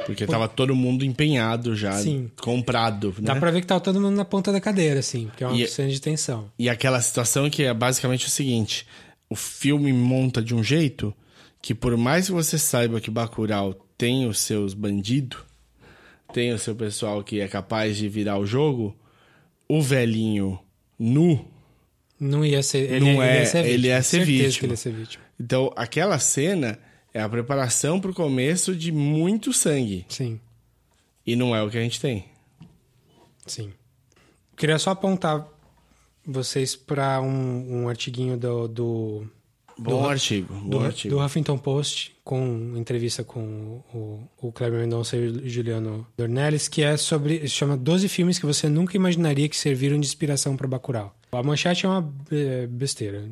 Porque Por... tava todo mundo empenhado já, Sim. comprado, né? Dá pra ver que tava todo mundo na ponta da cadeira, assim, porque é uma e, cena de tensão. E aquela situação que é basicamente o seguinte, o filme monta de um jeito que por mais que você saiba que Bacurau tem os seus bandidos, tem o seu pessoal que é capaz de virar o jogo, o velhinho nu. Não ia ser. Ele, não é, ele ia ser. Ele ia ser vítima. Ele ia ser vítima. Então, aquela cena é a preparação para o começo de muito sangue. Sim. E não é o que a gente tem. Sim. Queria só apontar vocês para um, um artiguinho do, do Bom do, artigo, bom do, artigo. Do Huffington Post, com entrevista com o, o Kleber Mendonça e o Juliano Dornelles, que é sobre. Chama 12 filmes que você nunca imaginaria que serviram de inspiração para Bacurau. A manchete é uma é, besteira.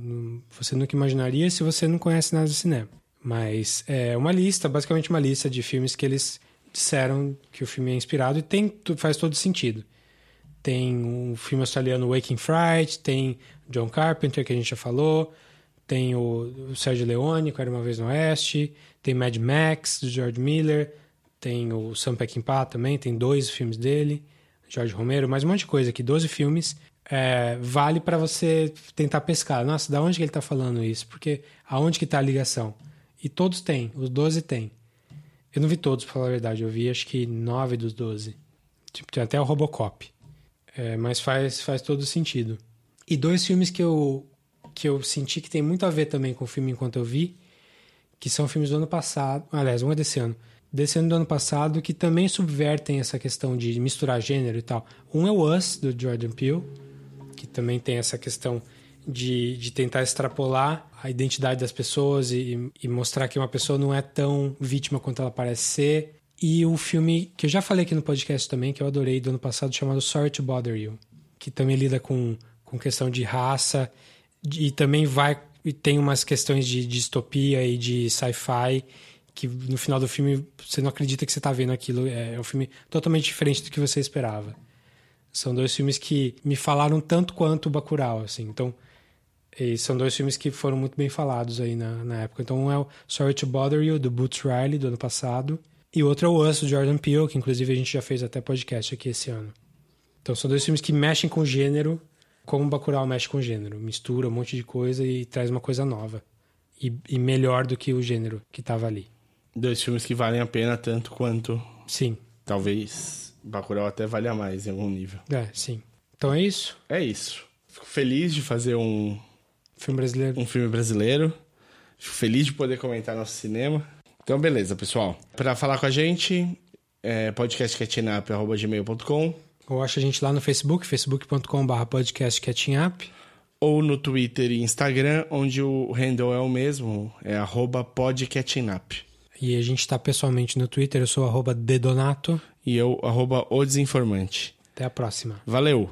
Você nunca imaginaria se você não conhece nada de cinema. Mas é uma lista, basicamente uma lista de filmes que eles disseram que o filme é inspirado e tem, faz todo sentido. Tem um filme australiano Waking Fright, tem John Carpenter, que a gente já falou, tem o, Sérgio Leone, que era uma vez no Oeste, tem Mad Max, do George Miller, tem o Sam Peckinpah também, tem dois filmes dele, George Romero, mais um monte de coisa aqui, 12 filmes. É, vale para você tentar pescar. Nossa, da onde que ele tá falando isso? Porque aonde que tá a ligação? E todos têm, os 12 têm. Eu não vi todos, pra falar a verdade. Eu vi acho que 9 dos 12. Tipo, tem até o Robocop. É, mas faz, faz todo sentido. E dois filmes que eu, que eu senti que tem muito a ver também com o filme enquanto eu vi, que são filmes do ano passado. Aliás, um é desse ano. Desse ano do ano passado, que também subvertem essa questão de misturar gênero e tal. Um é o Us, do Jordan Peele que também tem essa questão de, de tentar extrapolar a identidade das pessoas e, e mostrar que uma pessoa não é tão vítima quanto ela parece ser. E o filme que eu já falei aqui no podcast também, que eu adorei do ano passado, chamado Sorry to Bother You, que também lida com, com questão de raça e também vai e tem umas questões de, distopia e de sci-fi que no final do filme você não acredita que você está vendo aquilo. É, é um filme totalmente diferente do que você esperava. São dois filmes que me falaram tanto quanto o Bacurau, assim. Então, são dois filmes que foram muito bem falados aí na, na época. Então, um é o Sorry to Bother You, do Boots Riley, do ano passado. E o outro é o Us, do Jordan Peele, que inclusive a gente já fez até podcast aqui esse ano. Então, são dois filmes que mexem com gênero, como o Bacurau mexe com gênero. Mistura um monte de coisa e traz uma coisa nova. E, e melhor do que o gênero que estava ali. Dois filmes que valem a pena tanto quanto... Sim. Talvez Bacurau até valha mais em algum nível. É, sim. Então é isso? É isso. Fico feliz de fazer um... Filme brasileiro. Um filme brasileiro. Fico feliz de poder comentar nosso cinema. Então, beleza, pessoal. Para falar com a gente, é podcastcatchingup.gmail.com Ou acha a gente lá no Facebook, facebook.com.br podcastcatchingup. Ou no Twitter e Instagram, onde o handle é o mesmo, é arroba podcatchingup. E a gente está pessoalmente no Twitter, eu sou arroba dedonato. E eu, arroba o desinformante. Até a próxima. Valeu!